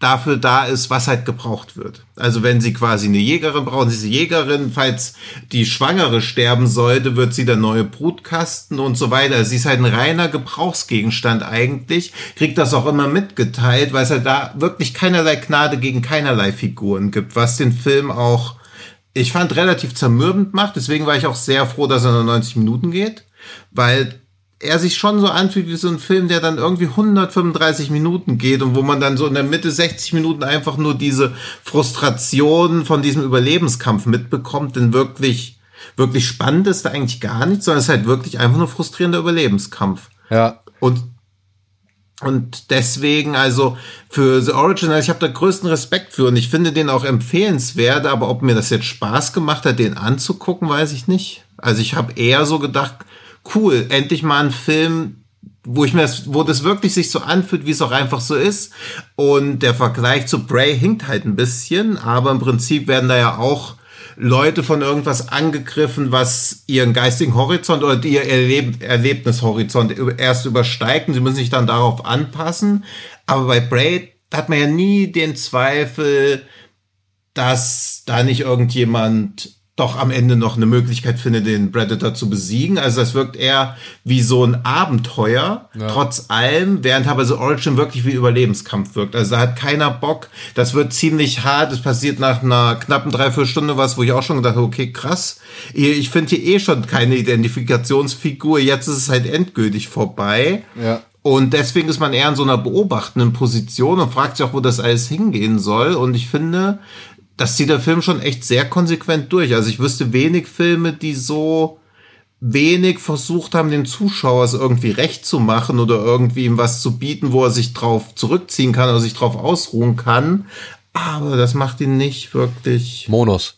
dafür da ist, was halt gebraucht wird. Also wenn sie quasi eine Jägerin brauchen, sie ist Jägerin, falls die Schwangere sterben sollte, wird sie der neue Brutkasten und so weiter. Sie ist halt ein reiner Gebrauchsgegenstand eigentlich, kriegt das auch immer mitgeteilt, weil es halt da wirklich keinerlei Gnade gegen keinerlei Figuren gibt, was den Film auch, ich fand, relativ zermürbend macht. Deswegen war ich auch sehr froh, dass er nur 90 Minuten geht, weil er sich schon so anfühlt wie so ein Film, der dann irgendwie 135 Minuten geht und wo man dann so in der Mitte 60 Minuten einfach nur diese Frustration von diesem Überlebenskampf mitbekommt, denn wirklich, wirklich spannend ist da eigentlich gar nichts, sondern es ist halt wirklich einfach nur frustrierender Überlebenskampf. Ja. Und und deswegen, also für The Original, ich habe da größten Respekt für und ich finde den auch empfehlenswert, aber ob mir das jetzt Spaß gemacht hat, den anzugucken, weiß ich nicht. Also ich habe eher so gedacht, cool, endlich mal ein Film, wo ich mir das, wo das wirklich sich so anfühlt, wie es auch einfach so ist. Und der Vergleich zu Bray hinkt halt ein bisschen, aber im Prinzip werden da ja auch Leute von irgendwas angegriffen, was ihren geistigen Horizont oder ihr Erleb Erlebnishorizont erst übersteigt und sie müssen sich dann darauf anpassen. Aber bei Bray hat man ja nie den Zweifel, dass da nicht irgendjemand doch am Ende noch eine Möglichkeit findet, den Predator zu besiegen. Also das wirkt eher wie so ein Abenteuer, ja. trotz allem, während aber so Origin wirklich wie Überlebenskampf wirkt. Also da hat keiner Bock. Das wird ziemlich hart. Es passiert nach einer knappen Dreiviertelstunde was, wo ich auch schon gedacht habe, okay, krass. Ich finde hier eh schon keine Identifikationsfigur. Jetzt ist es halt endgültig vorbei. Ja. Und deswegen ist man eher in so einer beobachtenden Position und fragt sich auch, wo das alles hingehen soll. Und ich finde, das zieht der Film schon echt sehr konsequent durch. Also ich wüsste wenig Filme, die so wenig versucht haben, dem Zuschauer es irgendwie recht zu machen oder irgendwie ihm was zu bieten, wo er sich drauf zurückziehen kann oder sich drauf ausruhen kann. Aber das macht ihn nicht wirklich. Monos.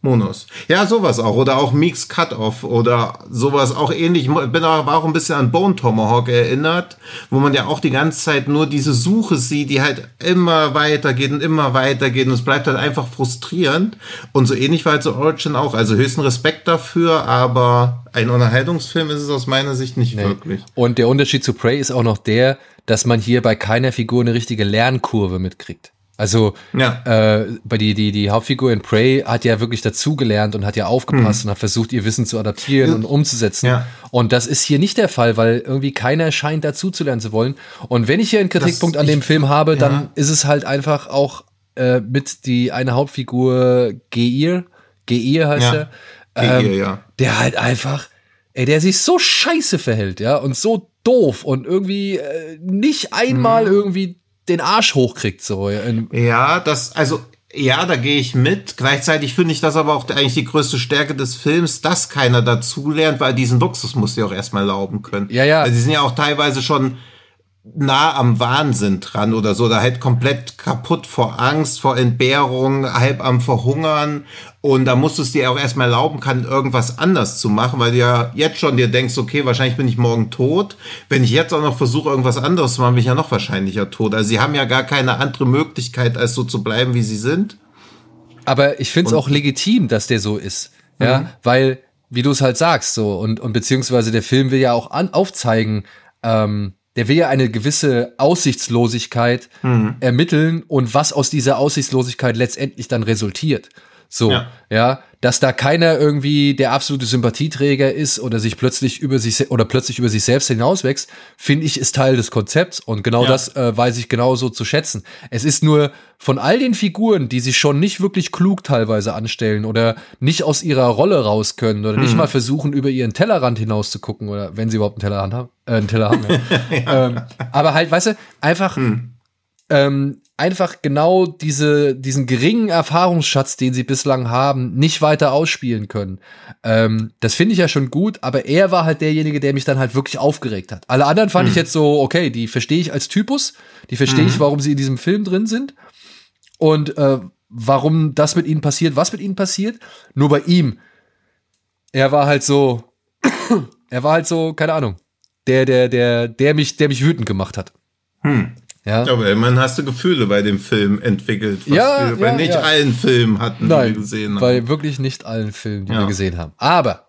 Monos. Ja, sowas auch. Oder auch Meeks Cut-Off oder sowas auch ähnlich. Ich bin aber auch ein bisschen an Bone Tomahawk erinnert, wo man ja auch die ganze Zeit nur diese Suche sieht, die halt immer weitergeht und immer weitergeht und es bleibt halt einfach frustrierend. Und so ähnlich war halt so Origin auch. Also höchsten Respekt dafür, aber ein Unterhaltungsfilm ist es aus meiner Sicht nicht nee. wirklich. Und der Unterschied zu Prey ist auch noch der, dass man hier bei keiner Figur eine richtige Lernkurve mitkriegt. Also ja. äh, bei die, die, die Hauptfigur in Prey hat ja wirklich dazugelernt und hat ja aufgepasst mhm. und hat versucht, ihr Wissen zu adaptieren ja. und umzusetzen. Ja. Und das ist hier nicht der Fall, weil irgendwie keiner scheint dazuzulernen zu wollen. Und wenn ich hier einen Kritikpunkt das, an dem Film habe, dann ist es halt einfach auch äh, mit die eine Hauptfigur Geir, Geir heißt er, ähm, Geir, ja. der halt einfach, ey, der sich so scheiße verhält, ja, und so doof und irgendwie äh, nicht einmal mhm. irgendwie den Arsch hochkriegt. So. Ja, das, also ja, da gehe ich mit. Gleichzeitig finde ich das aber auch eigentlich die größte Stärke des Films, dass keiner dazulernt, weil diesen Luxus muss sie auch erstmal erlauben können. Ja, ja. Weil sie sind ja auch teilweise schon nah am Wahnsinn dran oder so, da halt komplett kaputt vor Angst, vor Entbehrung, halb am Verhungern. Und da musst du es dir auch erstmal erlauben kann, irgendwas anders zu machen, weil du ja jetzt schon dir denkst, okay, wahrscheinlich bin ich morgen tot. Wenn ich jetzt auch noch versuche, irgendwas anderes zu machen, bin ich ja noch wahrscheinlicher tot. Also sie haben ja gar keine andere Möglichkeit, als so zu bleiben, wie sie sind. Aber ich finde es auch legitim, dass der so ist. Ja, mhm. weil, wie du es halt sagst, so, und, und beziehungsweise der Film will ja auch an, aufzeigen, ähm, der will ja eine gewisse Aussichtslosigkeit mhm. ermitteln und was aus dieser Aussichtslosigkeit letztendlich dann resultiert. So, ja. ja, dass da keiner irgendwie der absolute Sympathieträger ist oder sich plötzlich über sich oder plötzlich über sich selbst hinauswächst, finde ich, ist Teil des Konzepts und genau ja. das äh, weiß ich genauso zu schätzen. Es ist nur von all den Figuren, die sich schon nicht wirklich klug teilweise anstellen oder nicht aus ihrer Rolle raus können oder mhm. nicht mal versuchen, über ihren Tellerrand hinaus zu gucken oder wenn sie überhaupt einen Tellerrand haben, äh, einen Teller haben. ja. ähm, aber halt, weißt du, einfach mhm. ähm, einfach genau diese, diesen geringen Erfahrungsschatz, den sie bislang haben, nicht weiter ausspielen können. Ähm, das finde ich ja schon gut, aber er war halt derjenige, der mich dann halt wirklich aufgeregt hat. Alle anderen fand mhm. ich jetzt so, okay, die verstehe ich als Typus, die verstehe mhm. ich, warum sie in diesem Film drin sind und äh, warum das mit ihnen passiert, was mit ihnen passiert. Nur bei ihm, er war halt so, er war halt so, keine Ahnung, der, der, der, der mich, der mich wütend gemacht hat. Hm. Ja. Aber immerhin hast du Gefühle bei dem Film entwickelt, was ja, wir bei ja, nicht ja. allen Filmen hatten, Nein, die wir gesehen haben. Bei wirklich nicht allen Filmen, die Ja. wir gesehen haben. Aber,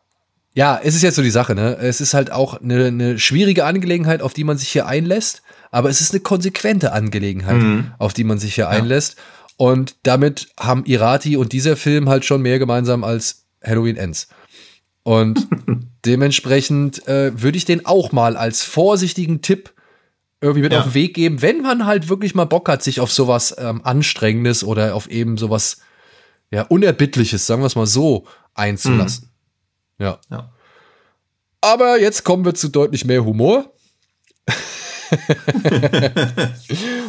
ja, es ist jetzt so die Sache, ne? Es ist halt auch eine, eine schwierige Angelegenheit, auf die man sich hier einlässt. Aber es ist eine konsequente Angelegenheit, Mhm. auf die man sich hier einlässt. Und damit haben Irati und dieser Film halt schon mehr gemeinsam als Halloween Ends. Und dementsprechend äh, würde ich den auch mal als vorsichtigen Tipp irgendwie mit Ja. auf den Weg geben, wenn man halt wirklich mal Bock hat, sich auf sowas ähm, Anstrengendes oder auf eben sowas ja, Unerbittliches, sagen wir es mal so, einzulassen. Ja. Ja. Aber jetzt kommen wir zu deutlich mehr Humor.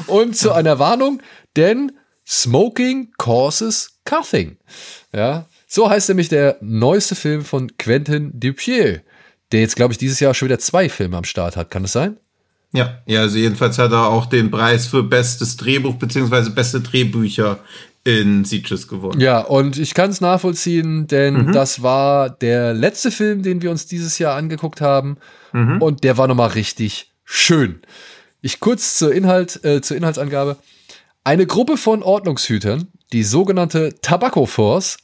Und zu einer Warnung, denn Smoking causes coughing. Ja, so heißt nämlich der neueste Film von Quentin Dupieux, der jetzt, glaube ich, dieses Jahr schon wieder zwei Filme am Start hat. Kann das sein? Ja, ja, also jedenfalls hat er auch den Preis für bestes Drehbuch beziehungsweise beste Drehbücher in Sieges gewonnen. Ja, und ich kann es nachvollziehen, denn das war der letzte Film, den wir uns dieses Jahr angeguckt haben. Und der war nochmal richtig schön. Ich kurz zur Inhalt, äh, zur Inhaltsangabe. Eine Gruppe von Ordnungshütern, die sogenannte Tobacco Force,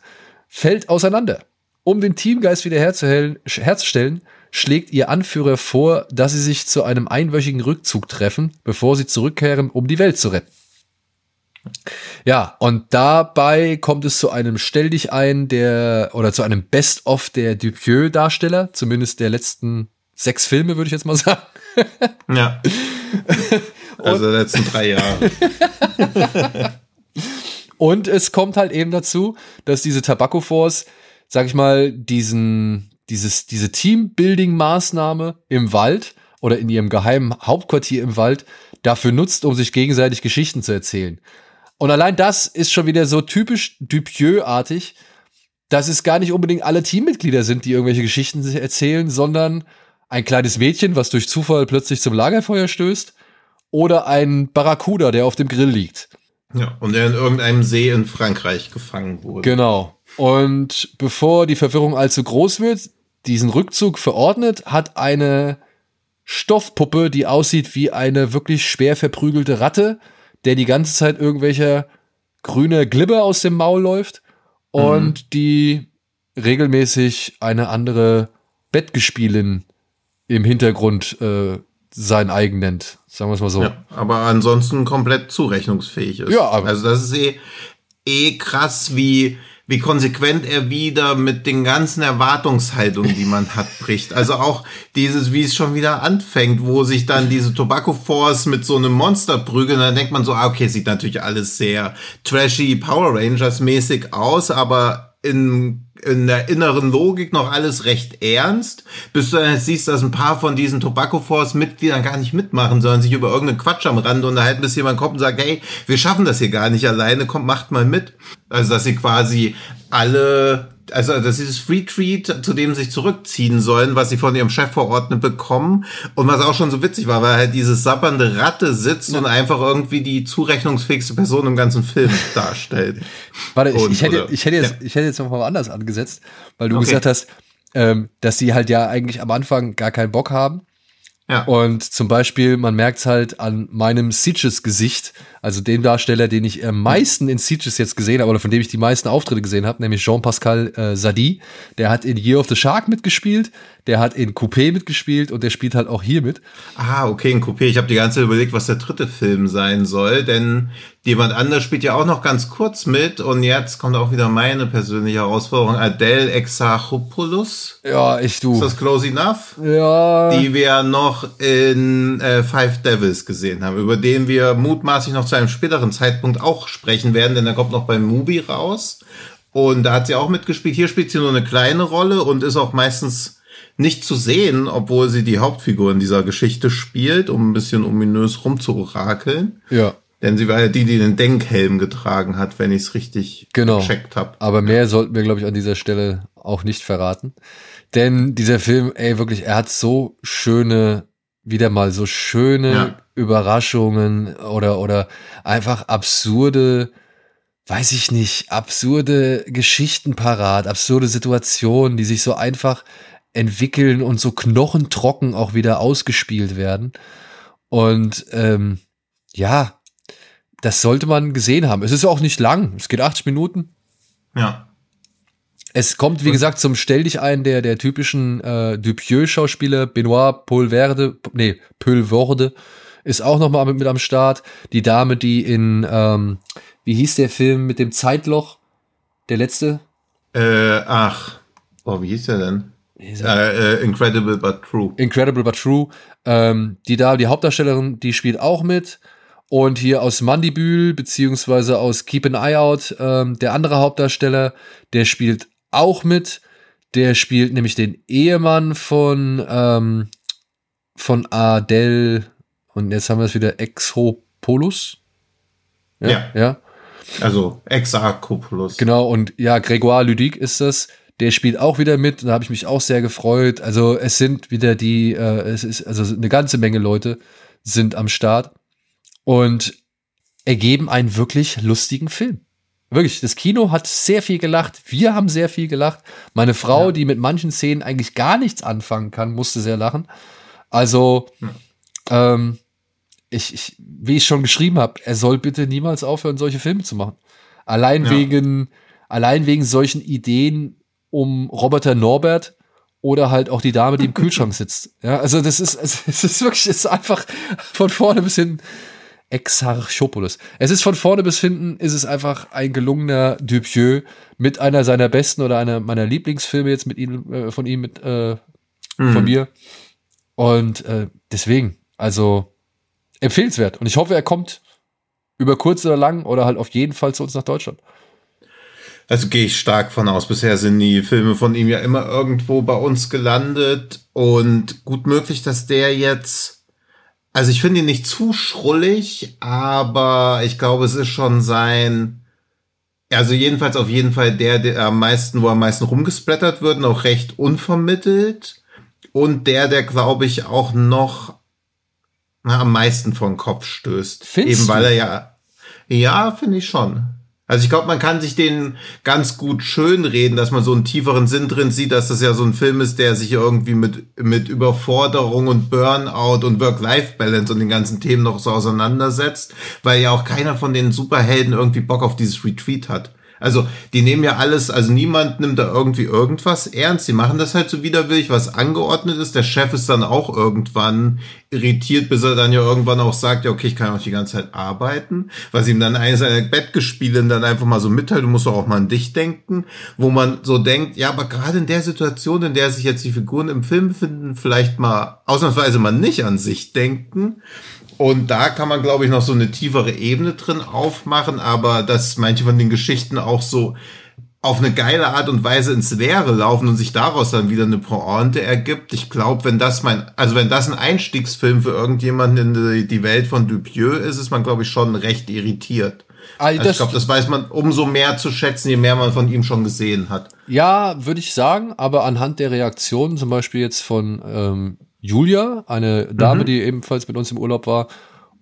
fällt auseinander. Um den Teamgeist wieder herzustellen, schlägt ihr Anführer vor, dass sie sich zu einem einwöchigen Rückzug treffen, bevor sie zurückkehren, um die Welt zu retten. Ja, und dabei kommt es zu einem Stell dich ein der oder zu einem Best-of der Dupieux-Darsteller, zumindest der letzten sechs Filme, würde ich jetzt mal sagen. Ja. Also der letzten drei Jahre. Und es kommt halt eben dazu, dass diese Tobacco Force, sag ich mal, diesen, dieses, diese Teambuilding-Maßnahme im Wald oder in ihrem geheimen Hauptquartier im Wald dafür nutzt, um sich gegenseitig Geschichten zu erzählen. Und allein das ist schon wieder so typisch Dupieux-artig, dass es gar nicht unbedingt alle Teammitglieder sind, die irgendwelche Geschichten sich erzählen, sondern ein kleines Mädchen, was durch Zufall plötzlich zum Lagerfeuer stößt, oder ein Barracuda, der auf dem Grill liegt. Ja, und er in irgendeinem See in Frankreich gefangen wurde. Genau. Und bevor die Verwirrung allzu groß wird, diesen Rückzug verordnet, hat eine Stoffpuppe, die aussieht wie eine wirklich schwer verprügelte Ratte, der die ganze Zeit irgendwelcher grüner Glibber aus dem Maul läuft und die regelmäßig eine andere Bettgespielin im Hintergrund äh, sein eigen nennt. Sagen wir es mal so. Ja, aber ansonsten komplett zurechnungsfähig ist. Ja, aber- also das ist eh, eh krass, wie, wie konsequent er wieder mit den ganzen Erwartungshaltungen, die man hat, bricht. Also auch dieses, wie es schon wieder anfängt, wo sich dann diese Tobacco Force mit so einem Monster prügeln, dann denkt man so, ah, okay, sieht natürlich alles sehr trashy Power Rangers mäßig aus, aber in in der inneren Logik noch alles recht ernst, bis du dann jetzt siehst, dass ein paar von diesen Tobacco Force Mitgliedern gar nicht mitmachen, sondern sich über irgendeinen Quatsch am Rand unterhalten, bis jemand kommt und sagt, hey, wir schaffen das hier gar nicht alleine, kommt, macht mal mit. Also, dass sie quasi alle, also, dass sie das Retreat, zu dem sie sich zurückziehen sollen, was sie von ihrem Chef verordnet bekommen. Und was auch schon so witzig war, weil halt diese sabbernde Ratte sitzt und einfach irgendwie die zurechnungsfähigste Person im ganzen Film darstellt. Warte, ich, Und, ich, hätte, oder- ich, hätte jetzt, ich hätte jetzt noch mal anders angesetzt, weil du Okay. gesagt hast, ähm, dass sie halt ja eigentlich am Anfang gar keinen Bock haben. Ja. Und zum Beispiel, man merkt es halt an meinem Sieges-Gesicht, also dem Darsteller, den ich am meisten in Sieges jetzt gesehen habe, oder von dem ich die meisten Auftritte gesehen habe, nämlich Jean-Pascal äh, Sadi. Der hat in Year of the Shark mitgespielt, der hat in Coupé mitgespielt und der spielt halt auch hier mit. Ah, okay, ein Coupé. Ich habe die ganze Zeit überlegt, was der dritte Film sein soll, denn jemand anders spielt ja auch noch ganz kurz mit und jetzt kommt auch wieder meine persönliche Herausforderung. Adele Exarchopoulos. Ja, ich Ist du. das close enough? Ja. Die wir noch in äh, Five Devils gesehen haben, über den wir mutmaßlich noch zu einem späteren Zeitpunkt auch sprechen werden, denn er kommt noch beim Movie raus. Und da hat sie auch mitgespielt. Hier spielt sie nur eine kleine Rolle und ist auch meistens nicht zu sehen, obwohl sie die Hauptfigur in dieser Geschichte spielt, um ein bisschen ominös rumzuorakeln. ja. Denn sie war ja die, die den Denkhelm getragen hat, wenn ich es richtig genau. gecheckt habe. Aber mehr sollten wir, glaube ich, an dieser Stelle auch nicht verraten. Denn dieser Film, ey, wirklich, er hat so schöne, wieder mal so schöne ja. Überraschungen oder, oder einfach absurde, weiß ich nicht, absurde Geschichten parat, absurde Situationen, die sich so einfach entwickeln und so knochentrocken auch wieder ausgespielt werden. Und ähm, ja, das sollte man gesehen haben. Es ist auch nicht lang, es geht 80 Minuten. Ja. Es kommt, wie gesagt, zum Stell dich ein der, der typischen äh, Dupieux-Schauspieler, Benoit Polverde, nee, Pölvorde, ist auch noch mal mit, mit am Start. Die Dame, die in, ähm, wie hieß der Film mit dem Zeitloch? Der letzte? Äh, ach, oh, wie hieß der denn? Äh, äh, Incredible but True. Incredible but True. Ähm, die da, die Hauptdarstellerin, die spielt auch mit. Und hier aus Mandibül, beziehungsweise aus Keep an Eye Out, ähm, der andere Hauptdarsteller, der spielt auch mit. Der spielt nämlich den Ehemann von, ähm, von Adele. Und jetzt haben wir es wieder Exopolus. Ja. ja. ja. Also Exarchopoulos. Genau, und ja, Grégoire Ludic ist das. Der spielt auch wieder mit, da habe ich mich auch sehr gefreut. Also es sind wieder die, äh, es ist also eine ganze Menge Leute sind am Start und ergeben einen wirklich lustigen Film. Wirklich, das Kino hat sehr viel gelacht. Wir haben sehr viel gelacht. Meine Frau, ja. die mit manchen Szenen eigentlich gar nichts anfangen kann, musste sehr lachen. Also, ja. ähm, ich, ich, wie ich schon geschrieben habe, er soll bitte niemals aufhören, solche Filme zu machen. Allein ja. wegen, allein wegen solchen Ideen um Roboter Norbert oder halt auch die Dame, die im Kühlschrank sitzt. Ja, also das ist, es ist wirklich, es ist einfach von vorne bis hin Exarchopoulos. Es ist von vorne bis hinten, ist es einfach ein gelungener Dupieux mit einer seiner besten oder einer meiner Lieblingsfilme jetzt mit ihm, äh, von ihm, mit, äh, mhm. von mir. Und äh, deswegen, also empfehlenswert. Und ich hoffe, er kommt über kurz oder lang oder halt auf jeden Fall zu uns nach Deutschland. Also gehe ich stark von aus. Bisher sind die Filme von ihm ja immer irgendwo bei uns gelandet und gut möglich, dass der jetzt, also ich finde ihn nicht zu schrullig, aber ich glaube, es ist schon sein, also jedenfalls auf jeden Fall der, der am meisten, wo am meisten rumgesplattert wird, noch recht unvermittelt und der, der glaube ich auch noch na, am meisten vor Kopf stößt. Findest Eben weil er ja, ja, finde ich schon. Also ich glaube, man kann sich den ganz gut schön reden, dass man so einen tieferen Sinn drin sieht, dass das ja so ein Film ist, der sich irgendwie mit, mit Überforderung und Burnout und Work-Life-Balance und den ganzen Themen noch so auseinandersetzt, weil ja auch keiner von den Superhelden irgendwie Bock auf dieses Retreat hat. Also, die nehmen ja alles, also niemand nimmt da irgendwie irgendwas ernst. Die machen das halt so widerwillig, was angeordnet ist. Der Chef ist dann auch irgendwann irritiert, bis er dann ja irgendwann auch sagt, ja, okay, ich kann auch die ganze Zeit arbeiten. Was ihm dann eines seiner Bettgespielen dann einfach mal so mitteilt, du musst auch mal an dich denken, wo man so denkt, ja, aber gerade in der Situation, in der sich jetzt die Figuren im Film befinden, vielleicht mal ausnahmsweise mal nicht an sich denken. Und da kann man, glaube ich, noch so eine tiefere Ebene drin aufmachen, aber dass manche von den Geschichten auch so auf eine geile Art und Weise ins Leere laufen und sich daraus dann wieder eine Pointe ergibt. Ich glaube, wenn das mein, also wenn das ein Einstiegsfilm für irgendjemanden in die Welt von Dupieux ist, ist man, glaube ich, schon recht irritiert. Also ich glaube, das weiß man umso mehr zu schätzen, je mehr man von ihm schon gesehen hat. Ja, würde ich sagen, aber anhand der Reaktionen, zum Beispiel jetzt von ähm, Julia, eine Dame, mhm. die ebenfalls mit uns im Urlaub war,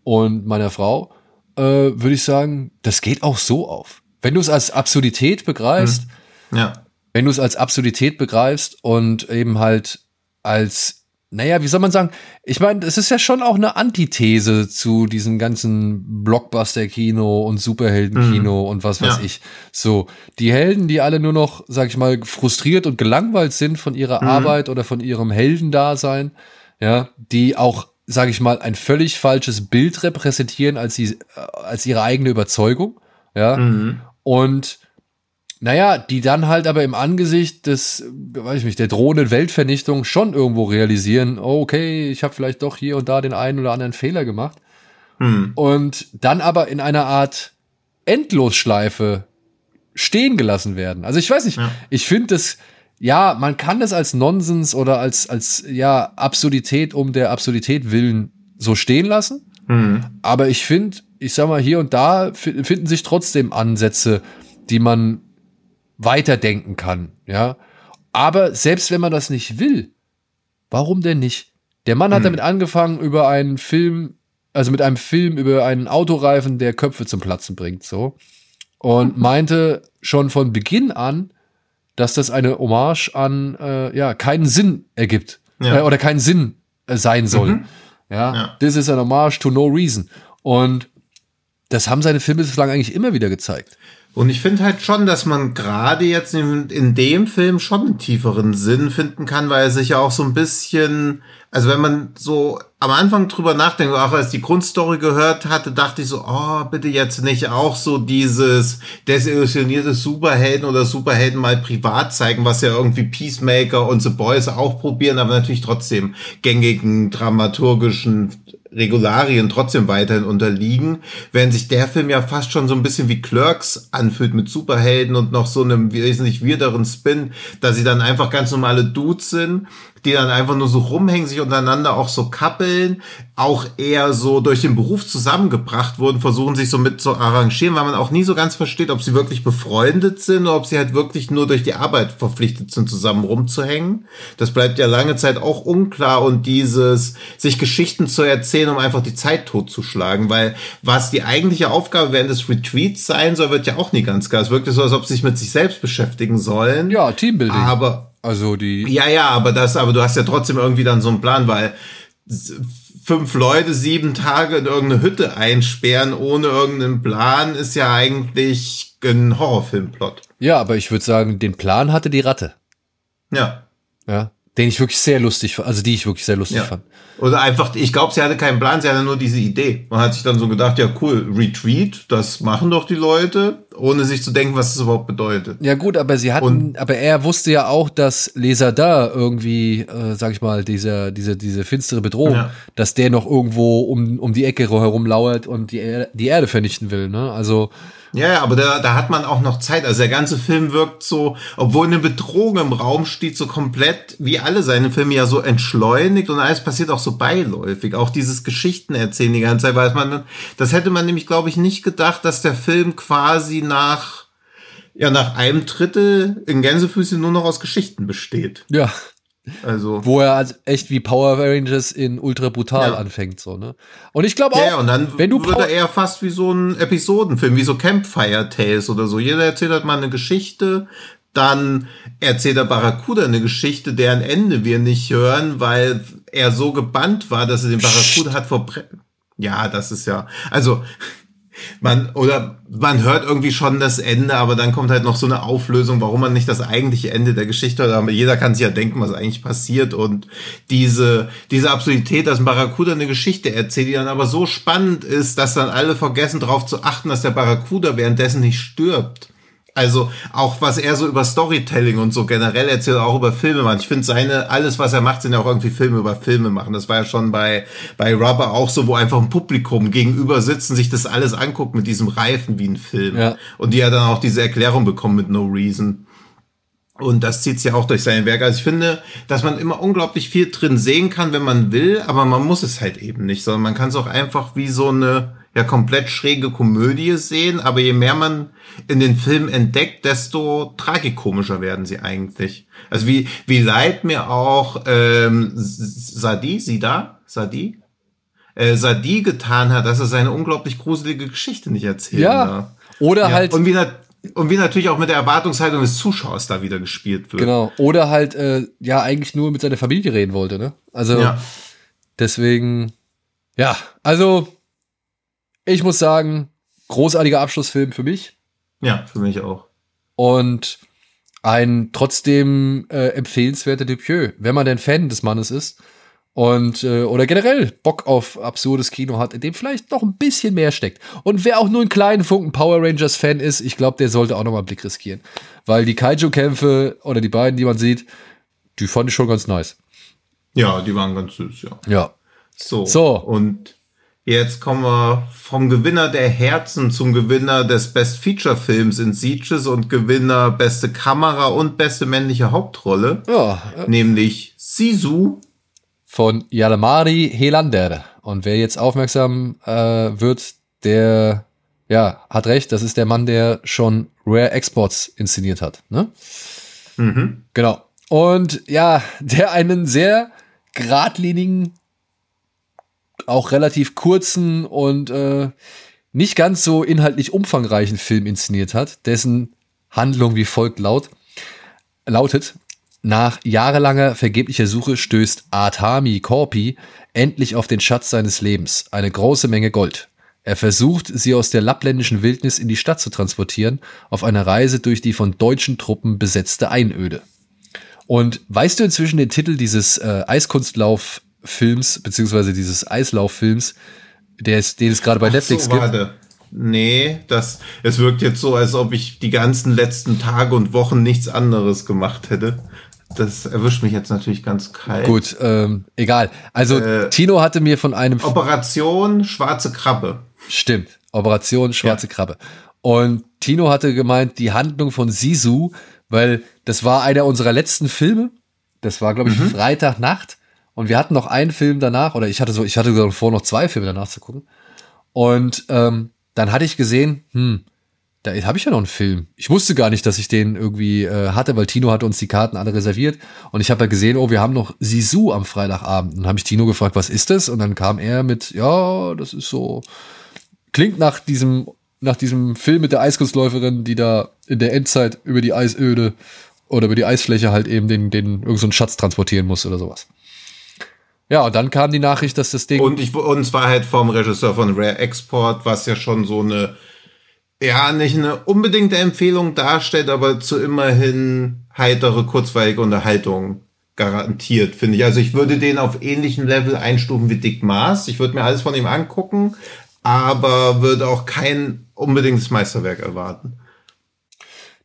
und meiner Frau, äh, würde ich sagen, das geht auch so auf. Wenn du es als Absurdität begreifst, mhm. ja. wenn du es als Absurdität begreifst und eben halt als naja, wie soll man sagen? Ich meine, es ist ja schon auch eine Antithese zu diesem ganzen Blockbuster-Kino und Superhelden-Kino mhm. und was weiß ja. ich. So, die Helden, die alle nur noch, sag ich mal, frustriert und gelangweilt sind von ihrer mhm. Arbeit oder von ihrem Heldendasein, ja, die auch, sag ich mal, ein völlig falsches Bild repräsentieren als, sie, äh, als ihre eigene Überzeugung, ja. Mhm. Und naja, die dann halt aber im Angesicht des, weiß ich nicht, der drohenden Weltvernichtung schon irgendwo realisieren, oh, okay, ich habe vielleicht doch hier und da den einen oder anderen Fehler gemacht. Hm. Und dann aber in einer Art Endlosschleife stehen gelassen werden. Also ich weiß nicht, ja. ich finde das, ja, man kann das als Nonsens oder als, als, ja, Absurdität um der Absurdität willen so stehen lassen. Mhm. Aber ich finde, ich sag mal, hier und da finden sich trotzdem Ansätze, die man weiterdenken kann, ja. Aber selbst wenn man das nicht will, warum denn nicht? Der Mann hat mhm. damit angefangen, über einen Film, also mit einem Film über einen Autoreifen, der Köpfe zum Platzen bringt, so. Und meinte schon von Beginn an, dass das eine Hommage an, äh, ja, keinen Sinn ergibt. Ja. Äh, oder keinen Sinn äh, sein soll. Mhm. Ja, ja, this is an Hommage to no reason. Und das haben seine Filme bislang eigentlich immer wieder gezeigt. Und ich finde halt schon, dass man gerade jetzt in, in, dem Film schon einen tieferen Sinn finden kann, weil er sich ja auch so ein bisschen, also wenn man so am Anfang drüber nachdenkt, auch als die Grundstory gehört hatte, dachte ich so, oh, bitte jetzt nicht auch so dieses desillusionierte Superhelden oder Superhelden mal privat zeigen, was ja irgendwie Peacemaker und The Boys auch probieren, aber natürlich trotzdem gängigen dramaturgischen Regularien trotzdem weiterhin unterliegen, während sich der Film ja fast schon so ein bisschen wie Clerks anfühlt mit Superhelden und noch so einem wesentlich weirderen Spin, da sie dann einfach ganz normale Dudes sind die dann einfach nur so rumhängen, sich untereinander auch so kappeln, auch eher so durch den Beruf zusammengebracht wurden, versuchen sich so mit zu arrangieren, weil man auch nie so ganz versteht, ob sie wirklich befreundet sind oder ob sie halt wirklich nur durch die Arbeit verpflichtet sind, zusammen rumzuhängen. Das bleibt ja lange Zeit auch unklar und dieses, sich Geschichten zu erzählen, um einfach die Zeit totzuschlagen, weil was die eigentliche Aufgabe während des Retreats sein soll, wird ja auch nie ganz klar. Es wirkt so, als ob sie sich mit sich selbst beschäftigen sollen. Ja, Teambuilding. Aber also die. Ja, ja, aber das, aber du hast ja trotzdem irgendwie dann so einen Plan, weil fünf Leute sieben Tage in irgendeine Hütte einsperren ohne irgendeinen Plan ist ja eigentlich ein Horrorfilmplot. Ja, aber ich würde sagen, den Plan hatte die Ratte. Ja. Ja den ich wirklich sehr lustig, also die ich wirklich sehr lustig ja. fand. Oder einfach, ich glaube, sie hatte keinen Plan, sie hatte nur diese Idee. Man hat sich dann so gedacht, ja cool, Retreat, das machen doch die Leute, ohne sich zu denken, was das überhaupt bedeutet. Ja gut, aber sie hatten, Und, aber er wusste ja auch, dass Leser da irgendwie, äh, sag ich mal, diese, diese, diese finstere Bedrohung, ja. dass der noch irgendwo um, um die Ecke herum lauert und die, er die Erde vernichten will, ne? Also, ja, ja, aber da, da hat man auch noch Zeit. Also der ganze Film wirkt so, obwohl eine Bedrohung im Raum steht, so komplett, wie alle seine Filme ja so entschleunigt und alles passiert auch so beiläufig. Auch dieses Geschichten erzählen die ganze Zeit, weiß man, das hätte man nämlich, glaube ich, nicht gedacht, dass der Film quasi nach, ja, nach einem Drittel in Gänsefüßchen nur noch aus Geschichten besteht. Ja. Also. Wo er halt echt wie Power Rangers in ultra brutal ja. anfängt, so, ne? Und ich glaube auch, ja, und dann wenn du wird er eher fast wie so ein Episodenfilm, wie so Campfire Tales oder so. Jeder erzählt halt mal eine Geschichte, dann erzählt der Barracuda eine Geschichte, deren Ende wir nicht hören, weil er so gebannt war, dass er den Barracuda hat verbrennen. Ja, das ist ja, also, man, oder man hört irgendwie schon das Ende, aber dann kommt halt noch so eine Auflösung, warum man nicht das eigentliche Ende der Geschichte hat. Aber jeder kann sich ja denken, was eigentlich passiert. Und diese, diese Absurdität, dass ein Barracuda eine Geschichte erzählt, die dann aber so spannend ist, dass dann alle vergessen darauf zu achten, dass der Barracuda währenddessen nicht stirbt. Also auch was er so über Storytelling und so generell erzählt, auch über Filme macht. Ich finde seine, alles was er macht, sind ja auch irgendwie Filme über Filme machen. Das war ja schon bei, bei Rubber auch so, wo einfach ein Publikum gegenüber sitzt und sich das alles anguckt mit diesem Reifen wie ein Film. Ja. Und die ja dann auch diese Erklärung bekommen mit No Reason. Und das zieht sich ja auch durch seine Werke. Also ich finde, dass man immer unglaublich viel drin sehen kann, wenn man will, aber man muss es halt eben nicht, sondern man kann es auch einfach wie so eine ja komplett schräge Komödie sehen, aber je mehr man in den Film entdeckt, desto tragikomischer werden sie eigentlich. Also wie, wie leid mir auch ähm, Sadi, Sida, Sadi, äh, Sadi getan hat, dass er seine unglaublich gruselige Geschichte nicht erzählt. Ja. Darf. Oder ja. halt. Und wie, und wie natürlich auch mit der Erwartungshaltung des Zuschauers da wieder gespielt wird. Genau. Oder halt, äh, ja, eigentlich nur mit seiner Familie reden wollte, ne? Also, ja. deswegen, ja, also, ich muss sagen, großartiger Abschlussfilm für mich. Ja, für mich auch. Und ein trotzdem äh, empfehlenswerter Dupieux, wenn man denn Fan des Mannes ist und äh, oder generell Bock auf absurdes Kino hat, in dem vielleicht noch ein bisschen mehr steckt. Und wer auch nur einen kleinen Funken Power Rangers Fan ist, ich glaube, der sollte auch noch mal einen Blick riskieren, weil die Kaiju Kämpfe oder die beiden, die man sieht, die fand ich schon ganz nice. Ja, die waren ganz süß, ja. Ja. So. So. Und Jetzt kommen wir vom Gewinner der Herzen zum Gewinner des Best Feature Films in Sieges und Gewinner beste Kamera und beste männliche Hauptrolle. Ja. Nämlich Sisu von Yalamari Helander. Und wer jetzt aufmerksam äh, wird, der ja, hat recht, das ist der Mann, der schon Rare Exports inszeniert hat. Ne? Mhm. Genau. Und ja, der einen sehr geradlinigen, auch relativ kurzen und äh, nicht ganz so inhaltlich umfangreichen Film inszeniert hat, dessen Handlung wie folgt laut, lautet. Nach jahrelanger vergeblicher Suche stößt Atami Korpi endlich auf den Schatz seines Lebens, eine große Menge Gold. Er versucht, sie aus der lappländischen Wildnis in die Stadt zu transportieren, auf einer Reise durch die von deutschen Truppen besetzte Einöde. Und weißt du inzwischen den Titel dieses äh, Eiskunstlauf-Films, beziehungsweise dieses Eislauffilms, der es, den es gerade bei Ach Netflix so, gibt? Warte. Nee, das, es wirkt jetzt so, als ob ich die ganzen letzten Tage und Wochen nichts anderes gemacht hätte. Das erwischt mich jetzt natürlich ganz kalt. Gut, ähm, egal. Also Äh, Tino hatte mir von einem Operation Schwarze Krabbe. Stimmt. Operation Schwarze Ja. Krabbe. Und Tino hatte gemeint, die Handlung von Sisu, weil das war einer unserer letzten Filme. Das war, glaube ich, Freitagnacht. Und wir hatten noch einen Film danach, oder ich hatte so, ich hatte sogar vor, noch zwei Filme danach zu gucken. Und ähm, dann hatte ich gesehen, hm, da habe ich ja noch einen Film. Ich wusste gar nicht, dass ich den irgendwie äh, hatte, weil Tino hatte uns die Karten alle reserviert. Und ich habe ja gesehen, oh, wir haben noch Sisu am Freitagabend. Und dann habe ich Tino gefragt, was ist das? Und dann kam er mit, ja, das ist so, klingt nach diesem, nach diesem Film mit der Eiskunstläuferin, die da in der Endzeit über die Eisöde oder über die Eisfläche halt eben den, den irgendeinen so Schatz transportieren muss oder sowas. Ja, und dann kam die Nachricht, dass das Ding. Und ich, und zwar halt vom Regisseur von Rare Export, was ja schon so eine, ja, nicht eine unbedingte Empfehlung darstellt, aber zu immerhin heitere, kurzweilige Unterhaltung garantiert, finde ich. Also ich würde den auf ähnlichem Level einstufen wie Dick Maas. Ich würde mir alles von ihm angucken, aber würde auch kein unbedingtes Meisterwerk erwarten.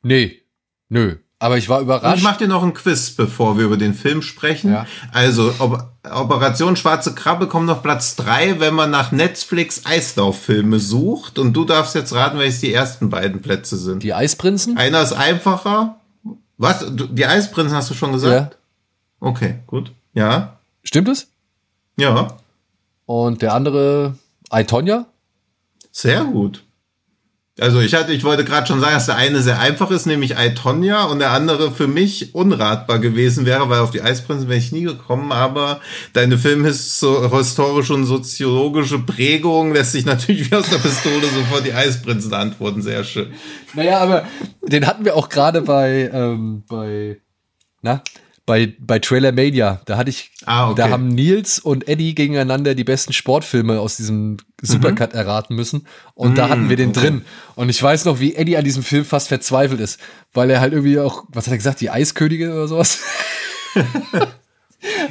nee, nö. Aber ich war Und ich überrascht. mache dir noch ein Quiz, bevor wir über den Film sprechen. Ja. Also, Op Operation Schwarze Krabbe kommt auf Platz drei, wenn man nach Netflix Eislauffilme sucht. Und du darfst jetzt raten, welches die ersten beiden Plätze sind. die Eisprinzen? Einer ist einfacher. Was? Die Eisprinzen hast du schon gesagt? Okay, gut. Ja. Stimmt es? Ja. Und der andere, Aitonia? Sehr gut. Also ich hatte, ich wollte gerade schon sagen, dass der eine sehr einfach ist, nämlich Aitonia, und der andere für mich unratbar gewesen wäre, weil auf die Eisprinzen wäre ich nie gekommen, aber deine filmhistorische und soziologische Prägung lässt sich natürlich wie aus der Pistole sofort die Eisprinzen antworten. Sehr schön. Naja, aber den hatten wir auch gerade bei, ähm, bei, na, bei, bei Trailer Mania. Da hatte ich, Ah, okay. da haben Nils und Eddie gegeneinander die besten Sportfilme aus diesem Supercut erraten müssen. Und da Mm, hatten wir den okay. drin. Und ich weiß noch, wie Eddie an diesem Film fast verzweifelt ist, weil er halt irgendwie auch, was hat er gesagt, die Eiskönige oder sowas?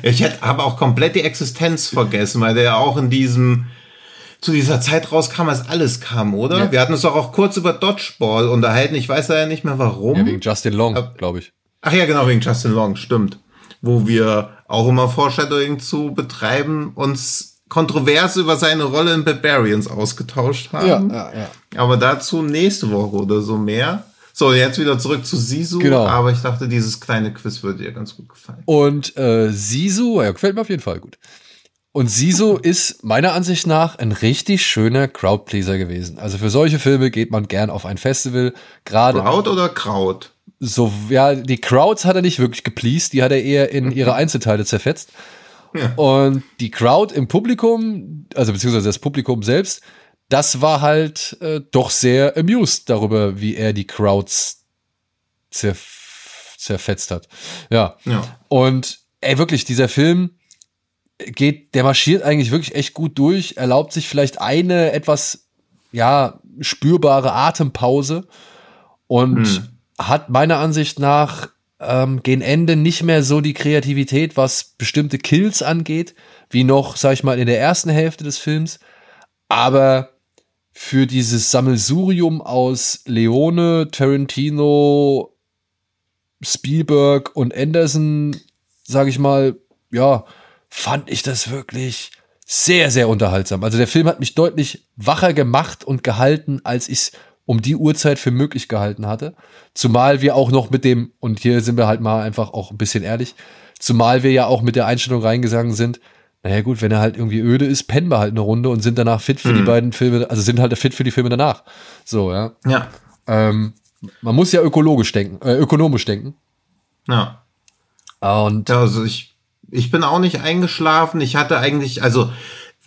Ich hätte aber auch komplett die Existenz vergessen, weil der ja auch in diesem zu dieser Zeit rauskam, als alles kam, oder? Ja. Wir hatten uns doch auch kurz über Dodgeball unterhalten. Ich weiß ja nicht mehr warum. Ja, wegen Justin Long, glaube ich. Ach ja, genau, wegen Justin Long, stimmt. Wo wir auch immer Foreshadowing zu betreiben, uns kontrovers über seine Rolle in Barbarians ausgetauscht haben. ja, ja. Aber dazu nächste Woche oder so mehr. So, jetzt wieder zurück zu Sisu. Genau. Aber ich dachte, dieses kleine Quiz würde dir ganz gut gefallen. Und äh, Sisu, ja, gefällt mir auf jeden Fall gut. Und Sisu ist meiner Ansicht nach ein richtig schöner Crowdpleaser gewesen. Also für solche Filme geht man gern auf ein Festival. Gerade Kraut oder Kraut? So, ja, die Crowds hat er nicht wirklich gepleased, die hat er eher in ihre Einzelteile zerfetzt. Ja. Und die Crowd im Publikum, also beziehungsweise das Publikum selbst, das war halt äh, doch sehr amused darüber, wie er die Crowds zerf zerfetzt hat. Ja. Ja. Und ey, wirklich, dieser Film geht, der marschiert eigentlich wirklich echt gut durch, erlaubt sich vielleicht eine etwas, ja, spürbare Atempause und Hm. Hat meiner Ansicht nach ähm, gegen Ende nicht mehr so die Kreativität, was bestimmte Kills angeht, wie noch, sag ich mal, in der ersten Hälfte des Films. Aber für dieses Sammelsurium aus Leone, Tarantino, Spielberg und Anderson, sage ich mal, ja, fand ich das wirklich sehr, sehr unterhaltsam. Also der Film hat mich deutlich wacher gemacht und gehalten, als ich es um die Uhrzeit für möglich gehalten hatte. Zumal wir auch noch mit dem, und hier sind wir halt mal einfach auch ein bisschen ehrlich, zumal wir ja auch mit der Einstellung reingegangen sind, naja gut, wenn er halt irgendwie öde ist, pennen wir halt eine Runde und sind danach fit für mhm. die beiden Filme, also sind halt fit für die Filme danach. So, ja. Ja. Ähm, man muss ja ökologisch denken, äh, ökonomisch denken. Ja. Und also ich, ich bin auch nicht eingeschlafen. Ich hatte eigentlich, also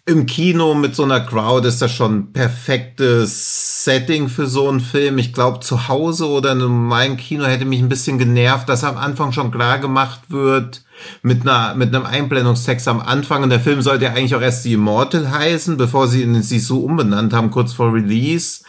im Kino mit so einer Crowd ist das schon ein perfektes Setting für so einen Film. Ich glaube, zu Hause oder in meinem Kino hätte mich ein bisschen genervt, dass am Anfang schon klar gemacht wird, mit einer, mit einem Einblendungstext am Anfang. Und der Film sollte ja eigentlich auch erst die Immortal heißen, bevor sie ihn sich so umbenannt haben, kurz vor Release,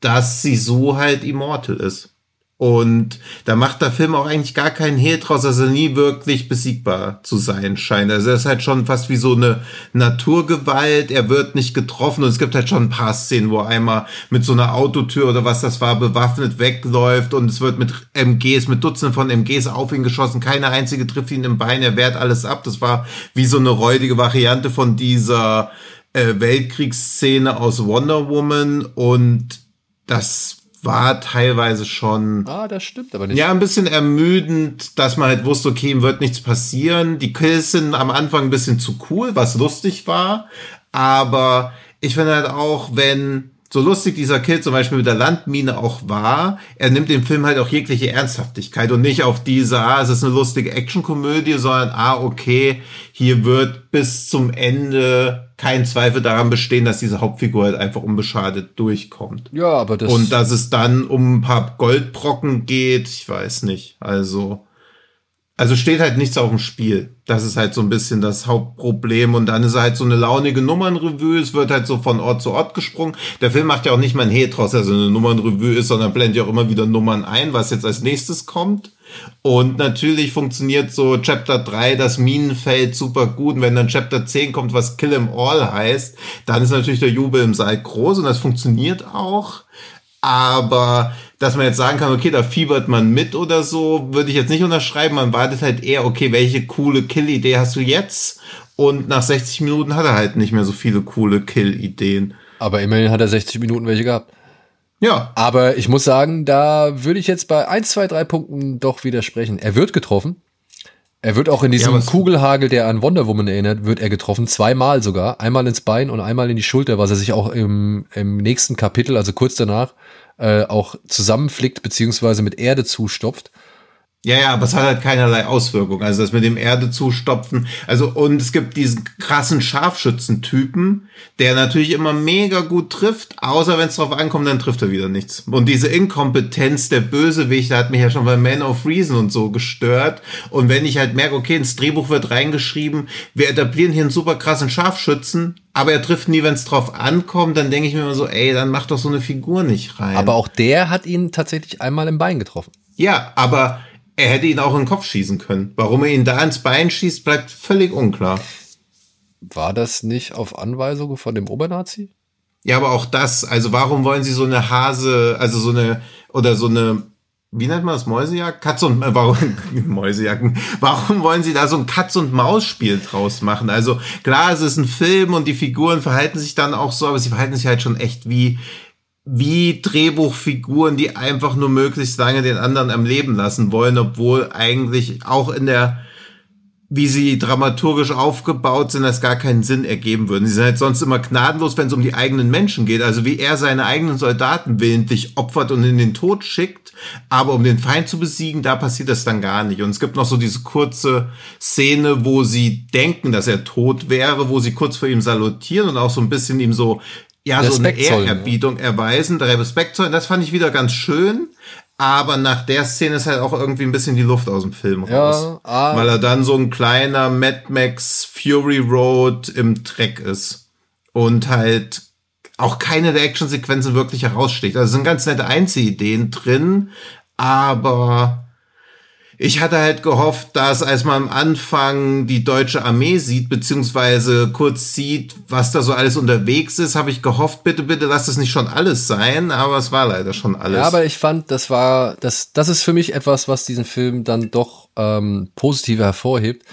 dass sie so halt Immortal ist. Und da macht der Film auch eigentlich gar keinen Hehl draus, dass er nie wirklich besiegbar zu sein scheint. Also er ist halt schon fast wie so eine Naturgewalt. Er wird nicht getroffen und es gibt halt schon ein paar Szenen, wo einmal mit so einer Autotür oder was das war, bewaffnet wegläuft und es wird mit MGs, mit Dutzenden von MGs auf ihn geschossen. Keine einzige trifft ihn im Bein. Er wehrt alles ab. Das war wie so eine räudige Variante von dieser äh, Weltkriegsszene aus Wonder Woman und das war teilweise schon. Ah, das stimmt aber nicht. Ja, ein bisschen ermüdend, dass man halt wusste, okay, ihm wird nichts passieren. Die Kills sind am Anfang ein bisschen zu cool, was lustig war. Aber ich finde halt auch, wenn so lustig dieser Kill zum Beispiel mit der Landmine auch war, er nimmt dem Film halt auch jegliche Ernsthaftigkeit und nicht auf diese, ah, es ist eine lustige Actionkomödie, sondern, ah, okay, hier wird bis zum Ende kein Zweifel daran bestehen, dass diese Hauptfigur halt einfach unbeschadet durchkommt. Ja, aber das. Und dass es dann um ein paar Goldbrocken geht, ich weiß nicht. Also. Also steht halt nichts auf dem Spiel. Das ist halt so ein bisschen das Hauptproblem. Und dann ist halt so eine launige Nummernrevue. Es wird halt so von Ort zu Ort gesprungen. Der Film macht ja auch nicht mal ein Hehl draus, dass eine Nummernrevue ist, sondern blendet ja auch immer wieder Nummern ein, was jetzt als nächstes kommt. Und natürlich funktioniert so Chapter 3, das Minenfeld super gut. Und wenn dann Chapter 10 kommt, was Kill 'em All heißt, dann ist natürlich der Jubel im Saal groß und das funktioniert auch. Aber dass man jetzt sagen kann, okay, da fiebert man mit oder so, würde ich jetzt nicht unterschreiben. Man wartet halt eher, okay, welche coole Kill-Idee hast du jetzt? Und nach 60 Minuten hat er halt nicht mehr so viele coole Kill-Ideen. Aber immerhin hat er 60 Minuten welche gehabt. Ja. Aber ich muss sagen, da würde ich jetzt bei 1, 2, 3 Punkten doch widersprechen. Er wird getroffen. Er wird auch in diesem ja, Kugelhagel, der an Wonder Woman erinnert, wird er getroffen. Zweimal sogar. Einmal ins Bein und einmal in die Schulter, was er sich auch im, im nächsten Kapitel, also kurz danach, äh, auch zusammenflickt beziehungsweise mit Erde zustopft. Ja, ja, aber es hat halt keinerlei Auswirkung. Also das mit dem Erde zustopfen. Also, und es gibt diesen krassen Scharfschützentypen, der natürlich immer mega gut trifft, außer wenn es drauf ankommt, dann trifft er wieder nichts. Und diese Inkompetenz der Bösewichte hat mich ja schon bei Man of Reason und so gestört. Und wenn ich halt merke, okay, ins Drehbuch wird reingeschrieben, wir etablieren hier einen super krassen Scharfschützen, aber er trifft nie, wenn es drauf ankommt, dann denke ich mir immer so, ey, dann mach doch so eine Figur nicht rein. Aber auch der hat ihn tatsächlich einmal im Bein getroffen. Ja, aber er hätte ihn auch in den Kopf schießen können. Warum er ihn da ins Bein schießt, bleibt völlig unklar. War das nicht auf Anweisung von dem Obernazi? Ja, aber auch das, also warum wollen sie so eine Hase, also so eine, oder so eine, wie nennt man das, Mäusejagd? Katz und, äh, warum, Mäusejagden, warum wollen sie da so ein Katz- und Maus-Spiel draus machen? Also klar, es ist ein Film und die Figuren verhalten sich dann auch so, aber sie verhalten sich halt schon echt wie, wie Drehbuchfiguren, die einfach nur möglichst lange den anderen am Leben lassen wollen, obwohl eigentlich auch in der, wie sie dramaturgisch aufgebaut sind, das gar keinen Sinn ergeben würden. Sie sind halt sonst immer gnadenlos, wenn es um die eigenen Menschen geht. Also wie er seine eigenen Soldaten willentlich opfert und in den Tod schickt, aber um den Feind zu besiegen, da passiert das dann gar nicht. Und es gibt noch so diese kurze Szene, wo sie denken, dass er tot wäre, wo sie kurz vor ihm salutieren und auch so ein bisschen ihm so ja, Respekt so eine Ehrerbietung ja. erweisen, Respekt zollen. Das fand ich wieder ganz schön. Aber nach der Szene ist halt auch irgendwie ein bisschen die Luft aus dem Film raus. ah. Weil er dann so ein kleiner Mad Max Fury Road im Dreck ist. Und halt auch keine der Actionsequenzen wirklich heraussticht. Also sind ganz nette Einzelideen drin, aber ich hatte halt gehofft, dass als man am Anfang die deutsche Armee sieht, beziehungsweise kurz sieht, was da so alles unterwegs ist, habe ich gehofft, bitte, bitte lass das nicht schon alles sein, aber es war leider schon alles. Ja, aber ich fand, das war, das, das ist für mich etwas, was diesen Film dann doch ähm, positiver hervorhebt.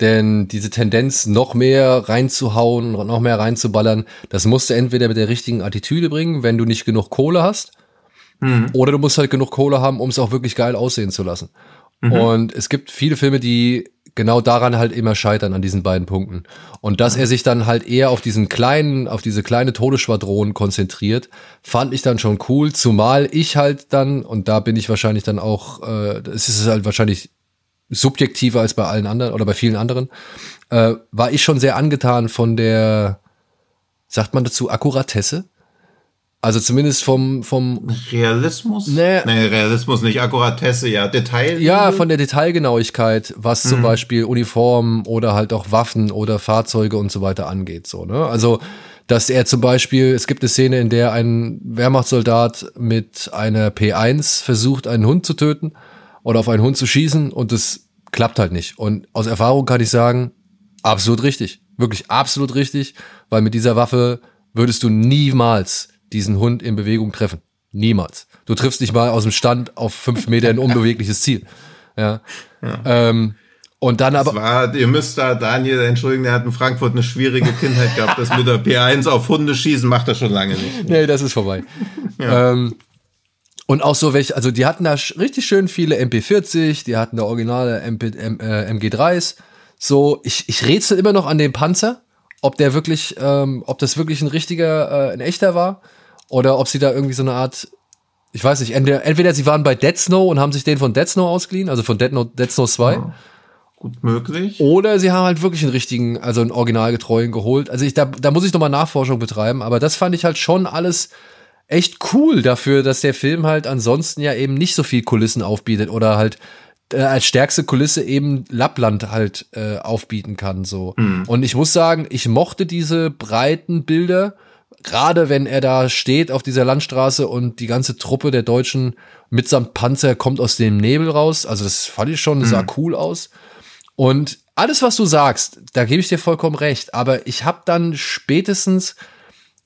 Denn diese Tendenz, noch mehr reinzuhauen und noch mehr reinzuballern, das musst du entweder mit der richtigen Attitüde bringen, wenn du nicht genug Kohle hast, Mhm. Oder du musst halt genug Kohle haben, um es auch wirklich geil aussehen zu lassen. Mhm. Und es gibt viele Filme, die genau daran halt immer scheitern, an diesen beiden Punkten. Und dass er sich dann halt eher auf diesen kleinen, auf diese kleine Todesschwadron konzentriert, fand ich dann schon cool, zumal ich halt dann, und da bin ich wahrscheinlich dann auch, äh, es ist halt wahrscheinlich subjektiver als bei allen anderen oder bei vielen anderen, äh, war ich schon sehr angetan von der, sagt man dazu, Akkuratesse? Also zumindest vom, vom Realismus? Nee. nee, Realismus nicht, Akkuratesse, ja. Detail? Ja, von der Detailgenauigkeit, was mhm. zum Beispiel Uniformen oder halt auch Waffen oder Fahrzeuge und so weiter angeht. So, ne? Also, dass er zum Beispiel, es gibt eine Szene, in der ein Wehrmachtssoldat mit einer P1 versucht, einen Hund zu töten oder auf einen Hund zu schießen und das klappt halt nicht. Und aus Erfahrung kann ich sagen, absolut richtig. Wirklich absolut richtig, weil mit dieser Waffe würdest du niemals diesen Hund in Bewegung treffen. Niemals. Du triffst dich mal aus dem Stand auf fünf Meter ein unbewegliches Ziel. Ja. ja. Ähm, und dann aber. War, ihr müsst da Daniel entschuldigen, der hat in Frankfurt eine schwierige Kindheit gehabt. Das mit der P1 auf Hunde schießen macht er schon lange nicht. Nee, das ist vorbei. Ja. Ähm, und auch so welche, also die hatten da richtig schön viele MP40, die hatten da originale MP, M, äh, MG3s. So, ich, ich rätsel immer noch an dem Panzer, ob der wirklich, ähm, ob das wirklich ein richtiger, äh, ein echter war. Oder ob sie da irgendwie so eine Art, ich weiß nicht, entweder, entweder sie waren bei Dead Snow und haben sich den von Dead Snow ausgeliehen, also von Dead, no, Dead Snow 2. Ja, gut möglich. Oder sie haben halt wirklich einen richtigen, also einen originalgetreuen geholt. Also ich, da, da muss ich nochmal Nachforschung betreiben, aber das fand ich halt schon alles echt cool dafür, dass der Film halt ansonsten ja eben nicht so viel Kulissen aufbietet oder halt äh, als stärkste Kulisse eben Lappland halt äh, aufbieten kann so. Mhm. Und ich muss sagen, ich mochte diese breiten Bilder gerade wenn er da steht auf dieser Landstraße und die ganze Truppe der Deutschen mitsamt Panzer kommt aus dem Nebel raus. Also das fand ich schon, das sah mhm. cool aus. Und alles, was du sagst, da gebe ich dir vollkommen recht. Aber ich habe dann spätestens,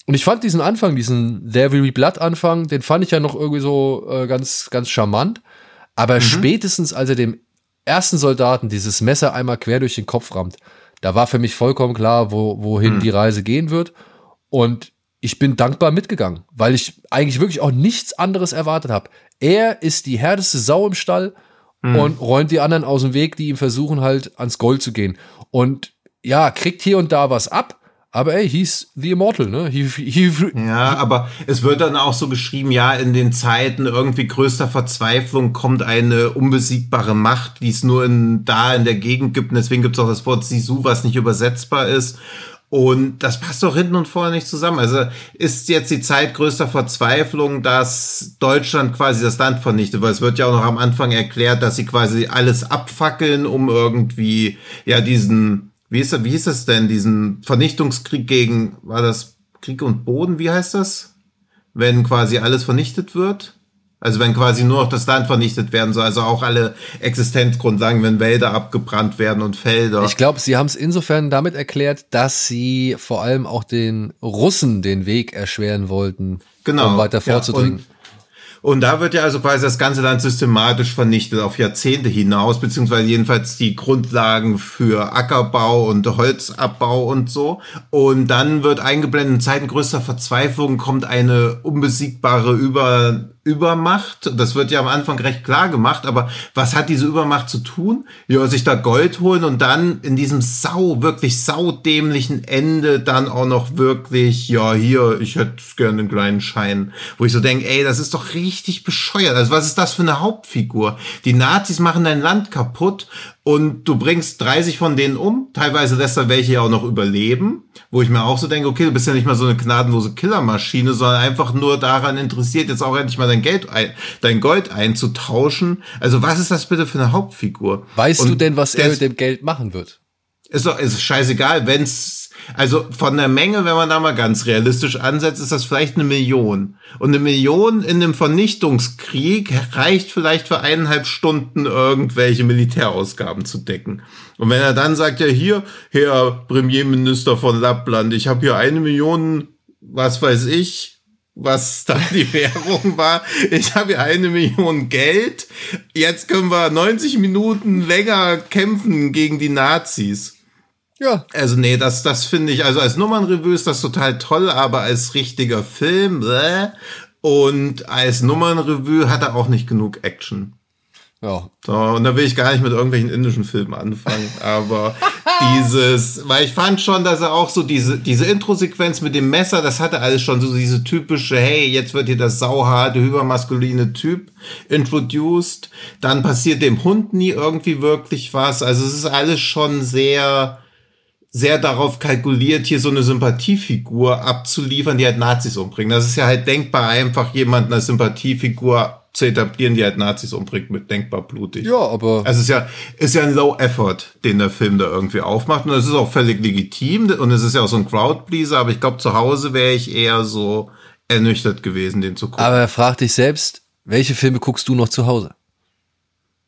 und ich fand diesen Anfang, diesen There Will Be Blood Anfang, den fand ich ja noch irgendwie so äh, ganz, ganz charmant. Aber mhm. spätestens, als er dem ersten Soldaten dieses Messer einmal quer durch den Kopf rammt, da war für mich vollkommen klar, wo, wohin mhm. die Reise gehen wird. Und ich bin dankbar mitgegangen, weil ich eigentlich wirklich auch nichts anderes erwartet habe. Er ist die härteste Sau im Stall mhm. und räumt die anderen aus dem Weg, die ihm versuchen halt ans Gold zu gehen. Und ja, kriegt hier und da was ab, aber ey, hieß The Immortal, ne? He, he, ja, aber es wird dann auch so geschrieben, ja, in den Zeiten irgendwie größter Verzweiflung kommt eine unbesiegbare Macht, die es nur in, da in der Gegend gibt. Und deswegen gibt es auch das Wort Sisu, was nicht übersetzbar ist. Und das passt doch hinten und vorne nicht zusammen. Also ist jetzt die Zeit größter Verzweiflung, dass Deutschland quasi das Land vernichtet, weil es wird ja auch noch am Anfang erklärt, dass sie quasi alles abfackeln, um irgendwie ja diesen, wie ist wie hieß das denn, diesen Vernichtungskrieg gegen, war das Krieg und Boden, wie heißt das? Wenn quasi alles vernichtet wird? Also wenn quasi nur noch das Land vernichtet werden soll, also auch alle Existenzgrundlagen, wenn Wälder abgebrannt werden und Felder. Ich glaube, sie haben es insofern damit erklärt, dass sie vor allem auch den Russen den Weg erschweren wollten, genau. um weiter vorzudringen. Ja, und da wird ja also quasi das ganze Land systematisch vernichtet auf Jahrzehnte hinaus, beziehungsweise jedenfalls die Grundlagen für Ackerbau und Holzabbau und so. Und dann wird eingeblendet, in Zeiten größter Verzweiflung kommt eine unbesiegbare Über Übermacht. Das wird ja am Anfang recht klar gemacht, aber was hat diese Übermacht zu tun? Ja, sich da Gold holen und dann in diesem sau, wirklich saudämlichen Ende dann auch noch wirklich, ja, hier, ich hätte gerne einen kleinen Schein. Wo ich so denke, ey, das ist doch richtig bescheuert. Also was ist das für eine Hauptfigur? Die Nazis machen dein Land kaputt und du bringst 30 von denen um. Teilweise lässt er welche ja auch noch überleben, wo ich mir auch so denke, okay, du bist ja nicht mal so eine gnadenlose Killermaschine, sondern einfach nur daran interessiert, jetzt auch endlich mal dein Geld, ein, dein Gold einzutauschen. Also was ist das bitte für eine Hauptfigur? Weißt Und du denn, was er mit dem Geld machen wird? Ist doch, ist scheißegal, wenn's also von der Menge, wenn man da mal ganz realistisch ansetzt, ist das vielleicht eine Million. Und eine Million in einem Vernichtungskrieg reicht vielleicht für eineinhalb Stunden irgendwelche Militärausgaben zu decken. Und wenn er dann sagt, ja hier, Herr Premierminister von Lappland, ich habe hier eine Million, was weiß ich, was da die Währung war. Ich habe hier eine Million Geld. Jetzt können wir 90 Minuten länger kämpfen gegen die Nazis. Ja. Also nee, das, das finde ich, also als Nummernrevue ist das total toll, aber als richtiger Film, bläh. Und als Nummernrevue hat er auch nicht genug Action. Ja. So, und da will ich gar nicht mit irgendwelchen indischen Filmen anfangen. Aber dieses, weil ich fand schon, dass er auch so diese, diese Intro-Sequenz mit dem Messer, das hatte alles schon so diese typische, hey, jetzt wird hier das sauharte, hypermaskuline Typ introduced. Dann passiert dem Hund nie irgendwie wirklich was. Also es ist alles schon sehr, sehr darauf kalkuliert, hier so eine Sympathiefigur abzuliefern, die halt Nazis umbringen. Das ist ja halt denkbar einfach jemanden als Sympathiefigur zu etablieren, die halt Nazis umbringt mit denkbar blutig. Ja, aber. Also es ist ja, ist ja ein Low Effort, den der Film da irgendwie aufmacht. Und es ist auch völlig legitim und es ist ja auch so ein Crowdpleaser, aber ich glaube, zu Hause wäre ich eher so ernüchtert gewesen, den zu gucken. Aber frag dich selbst, welche Filme guckst du noch zu Hause?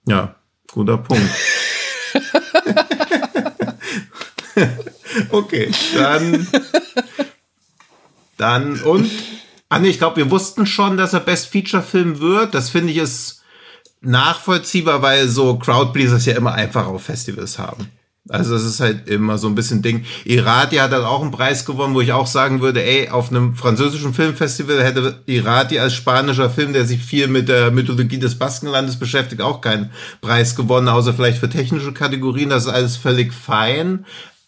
Ja, guter Punkt. okay, dann, dann und Ah nee, ich glaube, wir wussten schon, dass er Best Feature Film wird. Das finde ich ist nachvollziehbar, weil so Crowdpleasers ja immer einfach auf Festivals haben. Also das ist halt immer so ein bisschen Ding. Irati hat dann auch einen Preis gewonnen, wo ich auch sagen würde, ey, auf einem französischen Filmfestival hätte Irati als spanischer Film, der sich viel mit der Mythologie des Baskenlandes beschäftigt, auch keinen Preis gewonnen, außer vielleicht für technische Kategorien. Das ist alles völlig fein.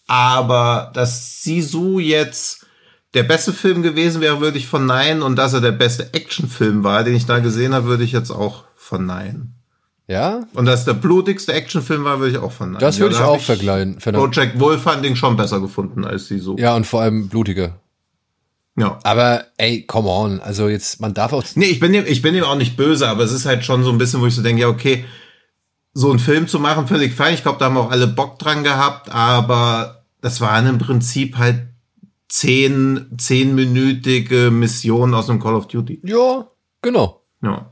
Aber dass Sisu jetzt der beste Film gewesen wäre, würde ich verneinen. Und dass er der beste Actionfilm war, den ich da gesehen habe, würde ich jetzt auch verneinen. Ja? Und dass der blutigste Actionfilm war, würde ich auch verneinen. Das würde ja, ich auch ich vergleichen. Project Wolfhunting schon besser gefunden als so. Ja, und vor allem blutiger. Ja. Aber ey, come on. Also jetzt, man darf auch. Nee, ich bin dem, ich bin dem auch nicht böse, aber es ist halt schon so ein bisschen, wo ich so denke, ja, okay, so einen Film zu machen, völlig fein. Ich glaube, da haben auch alle Bock dran gehabt, aber das waren im Prinzip halt zehn, zehnminütige Missionen aus einem Call of Duty. Ja, genau. Ja.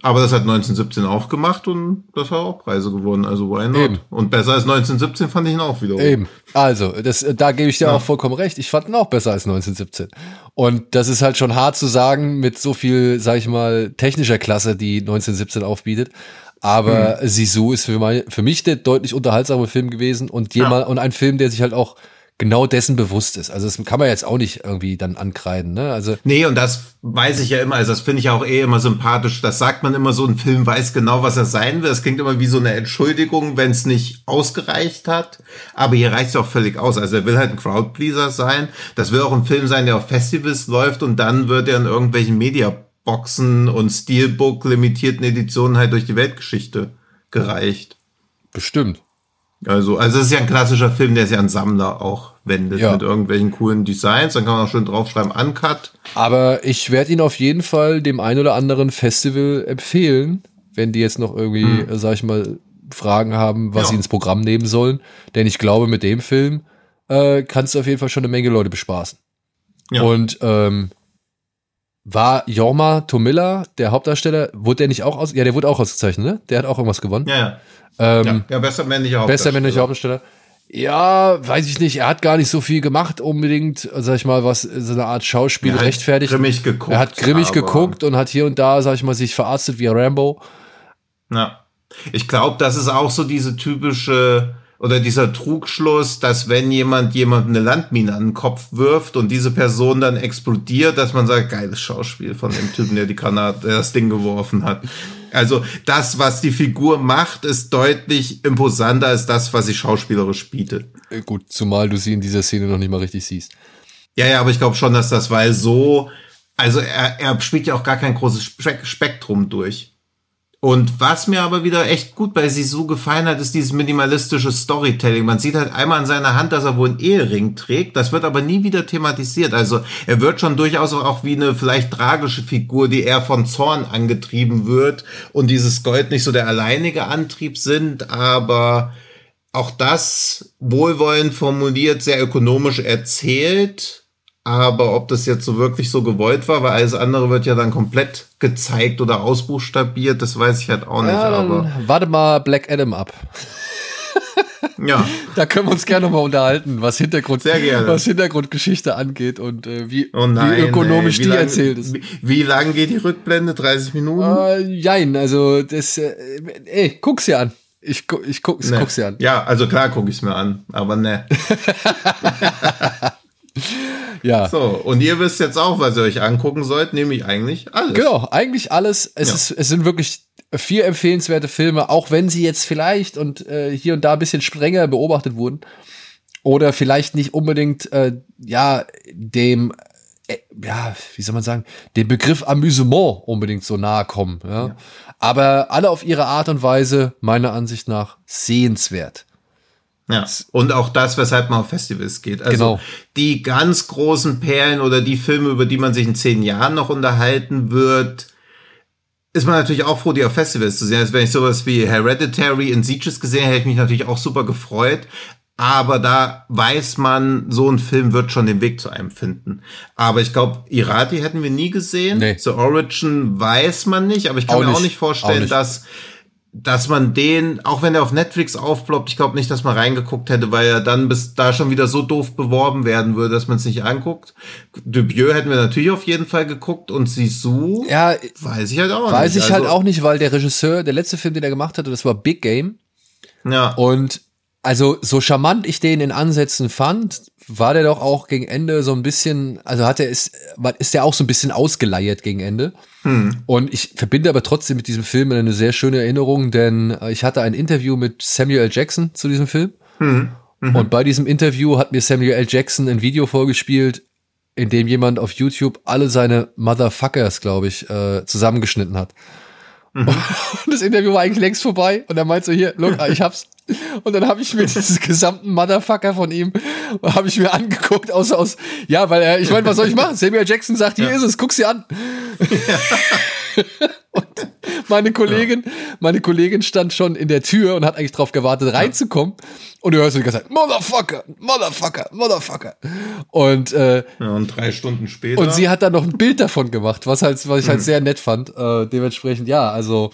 Aber das hat 1917 auch gemacht und das hat auch Preise gewonnen, also why not? Eben. Und besser als 1917 fand ich ihn auch wieder. Eben. Also, das, da gebe ich dir Ja. auch vollkommen recht. Ich fand ihn auch besser als 1917. Und das ist halt schon hart zu sagen mit so viel, sag ich mal, technischer Klasse, die 1917 aufbietet. Aber Hm. Sisu ist für, mein, für mich der deutlich unterhaltsame Film gewesen und jemand, und ein Film, der sich halt auch genau dessen bewusst ist. Also das kann man jetzt auch nicht irgendwie dann ankreiden, ne? Also Nee, und das weiß ich ja immer, also das finde ich auch eh immer sympathisch. Das sagt man immer so, ein Film weiß genau, was er sein will. Das klingt immer wie so eine Entschuldigung, wenn es nicht ausgereicht hat. Aber hier reicht es auch völlig aus. Also er will halt ein Crowdpleaser sein. Das will auch ein Film sein, der auf Festivals läuft und dann wird er in irgendwelchen Mediaboxen und Steelbook limitierten Editionen halt durch die Weltgeschichte gereicht. bestimmt. Also, also es ist ja ein klassischer Film, der sich an Sammler auch wendet Ja. mit irgendwelchen coolen Designs. Dann kann man auch schön draufschreiben, Uncut. Aber ich werde ihn auf jeden Fall dem ein oder anderen Festival empfehlen, wenn die jetzt noch irgendwie, äh, sag ich mal, Fragen haben, was Hm. Ja. sie ins Programm nehmen sollen. Denn ich glaube, mit dem Film äh, kannst du auf jeden Fall schon eine Menge Leute bespaßen. Ja. Und ähm, war Jorma Tomilla, der Hauptdarsteller, wurde der nicht auch aus? Ja, der wurde auch ausgezeichnet, ne? Der hat auch irgendwas gewonnen. Ja, ja. Ähm, Ja, ja bester männlicher Bester Hauptdarsteller. männlicher Hauptdarsteller. Ja, weiß ich nicht. Er hat gar nicht so viel gemacht, unbedingt, sag ich mal, was so eine Art Schauspiel Er hat rechtfertigt. grimmig geguckt, Er hat grimmig geguckt und hat hier und da, sag ich mal, sich verarztet wie Rambo. Ja. Ich glaube, das ist auch so diese typische oder dieser Trugschluss, dass wenn jemand jemandem eine Landmine an den Kopf wirft und diese Person dann explodiert, dass man sagt, geiles Schauspiel von dem Typen, der die Granate, der das Ding geworfen hat. Also das, was die Figur macht, ist deutlich imposanter als das, was sie schauspielerisch bietet. Äh, Gut, zumal du sie in dieser Szene noch nicht mal richtig siehst. Ja, ja, aber ich glaube schon, dass das, weil so, also er, er spielt ja auch gar kein großes Spek Spektrum durch. Und was mir aber wieder echt gut bei Sisu gefallen hat, ist dieses minimalistische Storytelling. Man sieht halt einmal an seiner Hand, dass er wohl einen Ehering trägt. Das wird aber nie wieder thematisiert. Also er wird schon durchaus auch wie eine vielleicht tragische Figur, die eher von Zorn angetrieben wird und dieses Gold nicht so der alleinige Antrieb sind, aber auch das wohlwollend formuliert, sehr ökonomisch erzählt. Aber ob das jetzt so wirklich so gewollt war, weil alles andere wird ja dann komplett gezeigt oder ausbuchstabiert, das weiß ich halt auch nicht. Ja, aber dann warte mal Black Adam ab. ja, Da können wir uns gerne mal unterhalten, was Hintergrund, was Hintergrundgeschichte angeht und äh, wie, oh nein, wie ökonomisch ey, wie die lang, erzählt ist. Wie, wie lang geht die Rückblende? 30 Minuten? Äh, jein, also das, äh, ey, guck's dir an. Ich, ich guck's, Ne. guck's dir an. Ja, also klar gucke ich es mir an, aber ne. Ja. So, und ihr wisst jetzt auch, was ihr euch angucken sollt, nämlich eigentlich alles. Genau, eigentlich alles. Es, Ja. ist, es sind wirklich vier empfehlenswerte Filme, auch wenn sie jetzt vielleicht und äh, hier und da ein bisschen strenger beobachtet wurden. Oder vielleicht nicht unbedingt, äh, ja, dem, äh, ja, wie soll man sagen, dem Begriff Amüsement unbedingt so nahe kommen. Ja? Aber alle auf ihre Art und Weise, meiner Ansicht nach, sehenswert. Ja. Und auch das, weshalb man auf Festivals geht. Also Genau. die ganz großen Perlen oder die Filme, über die man sich in zehn Jahren noch unterhalten wird, ist man natürlich auch froh, die auf Festivals zu sehen. Also wenn ich sowas wie Hereditary in Sieges gesehen hätte, hätte ich mich natürlich auch super gefreut. Aber da weiß man, so ein Film wird schon den Weg zu einem finden. Aber ich glaube, Irati hätten wir nie gesehen. Nee. The Origin weiß man nicht, aber ich kann Auch mir auch nicht. nicht vorstellen, Auch nicht. dass dass man den, auch wenn er auf Netflix aufploppt, ich glaube nicht, dass man reingeguckt hätte, weil er dann bis da schon wieder so doof beworben werden würde, dass man es nicht anguckt. Dubieux hätten wir natürlich auf jeden Fall geguckt und Sisu Ja, weiß ich halt auch weiß nicht. ich halt Also, auch nicht, weil der Regisseur, der letzte Film, den er gemacht hatte, das war Big Game. Ja, Und also so charmant ich den in Ansätzen fand, war der doch auch gegen Ende so ein bisschen, also hat er ist, ist der auch so ein bisschen ausgeleiert gegen Ende. Und ich verbinde aber trotzdem mit diesem Film eine sehr schöne Erinnerung, denn äh, ich hatte ein Interview mit Samuel L. Jackson zu diesem Film. Und bei diesem Interview hat mir Samuel L. Jackson ein Video vorgespielt, in dem jemand auf YouTube alle seine Motherfuckers, glaube ich, äh, zusammengeschnitten hat. Und das Interview war eigentlich längst vorbei. Und er meinte so, hier, look, ich hab's. Und dann habe ich mir diesen gesamten Motherfucker von ihm, habe ich mir angeguckt, aus, aus, ja, weil er, ich meine, was soll ich machen? Samuel Jackson sagt, hier ist es, guck sie an. und meine Kollegin, meine Kollegin stand schon in der Tür und hat eigentlich drauf gewartet, reinzukommen. Und du hörst die ganze Zeit, Motherfucker, Motherfucker, Motherfucker. Und, äh, ja, und drei Stunden später. und sie hat dann noch ein Bild davon gemacht, was halt, was ich halt sehr nett fand. Äh, dementsprechend, ja, also.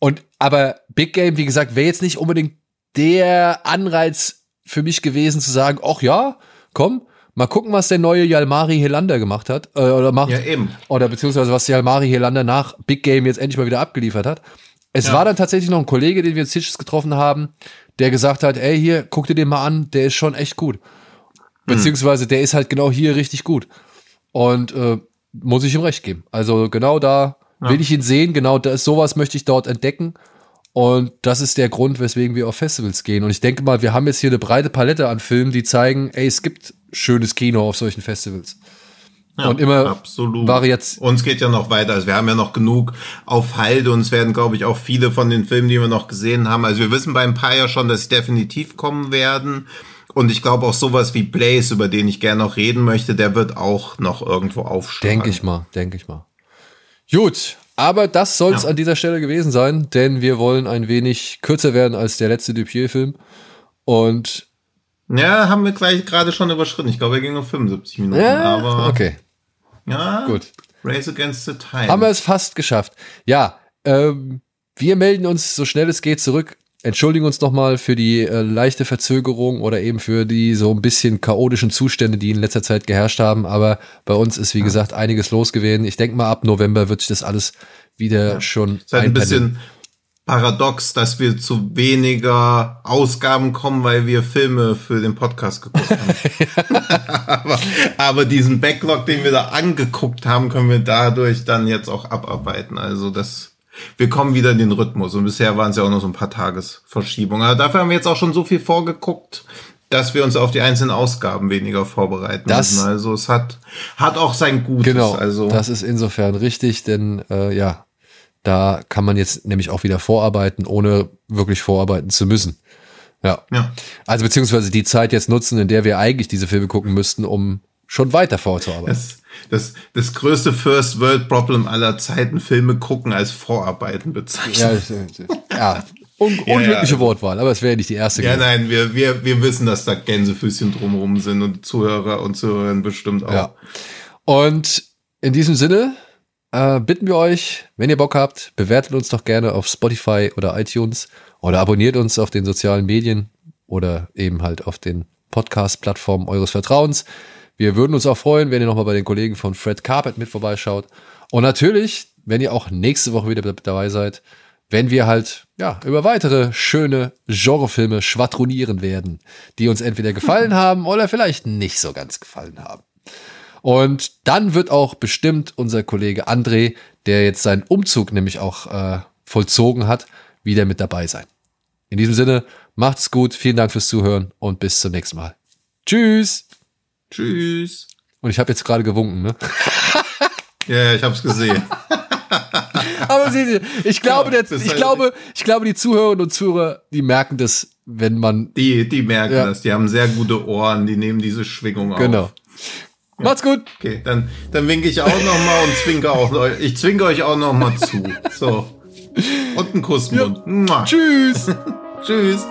Und, aber Big Game, wie gesagt, wäre jetzt nicht unbedingt der Anreiz für mich gewesen zu sagen, ach ja, komm, mal gucken, was der neue Jalmari Helander gemacht hat, äh, oder macht. Ja, eben. Oder beziehungsweise was Jalmari Helander nach Big Game jetzt endlich mal wieder abgeliefert hat. Es Ja. war dann tatsächlich noch ein Kollege, den wir in Sitges getroffen haben, der gesagt hat, ey, hier, guck dir den mal an, der ist schon echt gut. Beziehungsweise der ist halt genau hier richtig gut. Und äh, muss ich ihm recht geben. Also genau da will ich ihn sehen, genau das, sowas möchte ich dort entdecken. Und das ist der Grund, weswegen wir auf Festivals gehen. Und ich denke mal, wir haben jetzt hier eine breite Palette an Filmen, die zeigen, ey, es gibt schönes Kino auf solchen Festivals. Ja, und immer absolut. Variaz- Uns geht ja noch weiter. Also wir haben ja noch genug auf Halde und es werden, glaube ich, auch viele von den Filmen, die wir noch gesehen haben. Also wir wissen bei ein paar ja schon, dass sie definitiv kommen werden. Und ich glaube auch sowas wie Blaze, über den ich gerne noch reden möchte, der wird auch noch irgendwo aufschlagen. Denke ich mal, denke ich mal. Gut, aber das soll es Ja. an dieser Stelle gewesen sein, denn wir wollen ein wenig kürzer werden als der letzte Dupieux-Film. Und Ja, haben wir gleich gerade schon überschritten. Ich glaube, wir gingen auf 75 Minuten. ja, aber okay, ja, gut. Race Against the Time. Haben wir es fast geschafft. Ja, ähm, wir melden uns so schnell es geht zurück. Entschuldigen uns nochmal für die äh, leichte Verzögerung oder eben für die so ein bisschen chaotischen Zustände, die in letzter Zeit geherrscht haben. Aber bei uns ist, wie gesagt, einiges los gewesen. Ich denke mal, ab November wird sich das alles wieder schon ist halt ein bisschen paradox, dass wir zu weniger Ausgaben kommen, weil wir Filme für den Podcast geguckt haben. aber, aber diesen Backlog, den wir da angeguckt haben, können wir dadurch dann jetzt auch abarbeiten. Also das, wir kommen wieder in den Rhythmus. Und bisher waren es ja auch noch so ein paar Tagesverschiebungen. Aber dafür haben wir jetzt auch schon so viel vorgeguckt, dass wir uns auf die einzelnen Ausgaben weniger vorbereiten Das- müssen. Also es hat, hat auch sein Gutes. Genau, Also das ist insofern richtig, denn äh, ja, da kann man jetzt nämlich auch wieder vorarbeiten, ohne wirklich vorarbeiten zu müssen. Ja. ja. Also beziehungsweise die Zeit jetzt nutzen, in der wir eigentlich diese Filme gucken müssten, um schon weiter vorzuarbeiten. Das, das, das größte First World Problem aller Zeiten, Filme gucken als Vorarbeiten bezeichnen. ja, ja. Un Ja, unglückliche ja. Wortwahl, aber es wäre nicht die erste. Ja, gewesen. nein, wir, wir, wir wissen, dass da Gänsefüßchen drumherum sind und Zuhörer und Zuhörerinnen bestimmt auch. Ja. Und in diesem Sinne äh, bitten wir euch, wenn ihr Bock habt, bewertet uns doch gerne auf Spotify oder iTunes oder abonniert uns auf den sozialen Medien oder eben halt auf den Podcast-Plattformen eures Vertrauens. Wir würden uns auch freuen, wenn ihr nochmal bei den Kollegen von Fred Carpet mit vorbeischaut. Und natürlich, wenn ihr auch nächste Woche wieder dabei seid, wenn wir halt ja über weitere schöne Genrefilme schwadronieren werden, die uns entweder gefallen haben oder vielleicht nicht so ganz gefallen haben. Und dann wird auch bestimmt unser Kollege André, der jetzt seinen Umzug nämlich auch äh, vollzogen hat, wieder mit dabei sein. In diesem Sinne, macht's gut, vielen Dank fürs Zuhören und bis zum nächsten Mal. Tschüss. Tschüss. Und ich habe jetzt gerade gewunken, ne? Ja, ich hab's gesehen. Aber Sie, ich glaube, Ja, der, ich halt- glaube, ich glaube, die Zuhörerinnen und Zuhörer, die merken das, wenn man Die, die merken Ja. das. Die haben sehr gute Ohren. Die nehmen diese Schwingung auf. genau. Macht's gut. Okay, dann, dann winke ich auch noch mal und zwinke auch. Ich zwinke euch auch noch mal zu. So. Und einen Kussmund. Tschüss. Tschüss.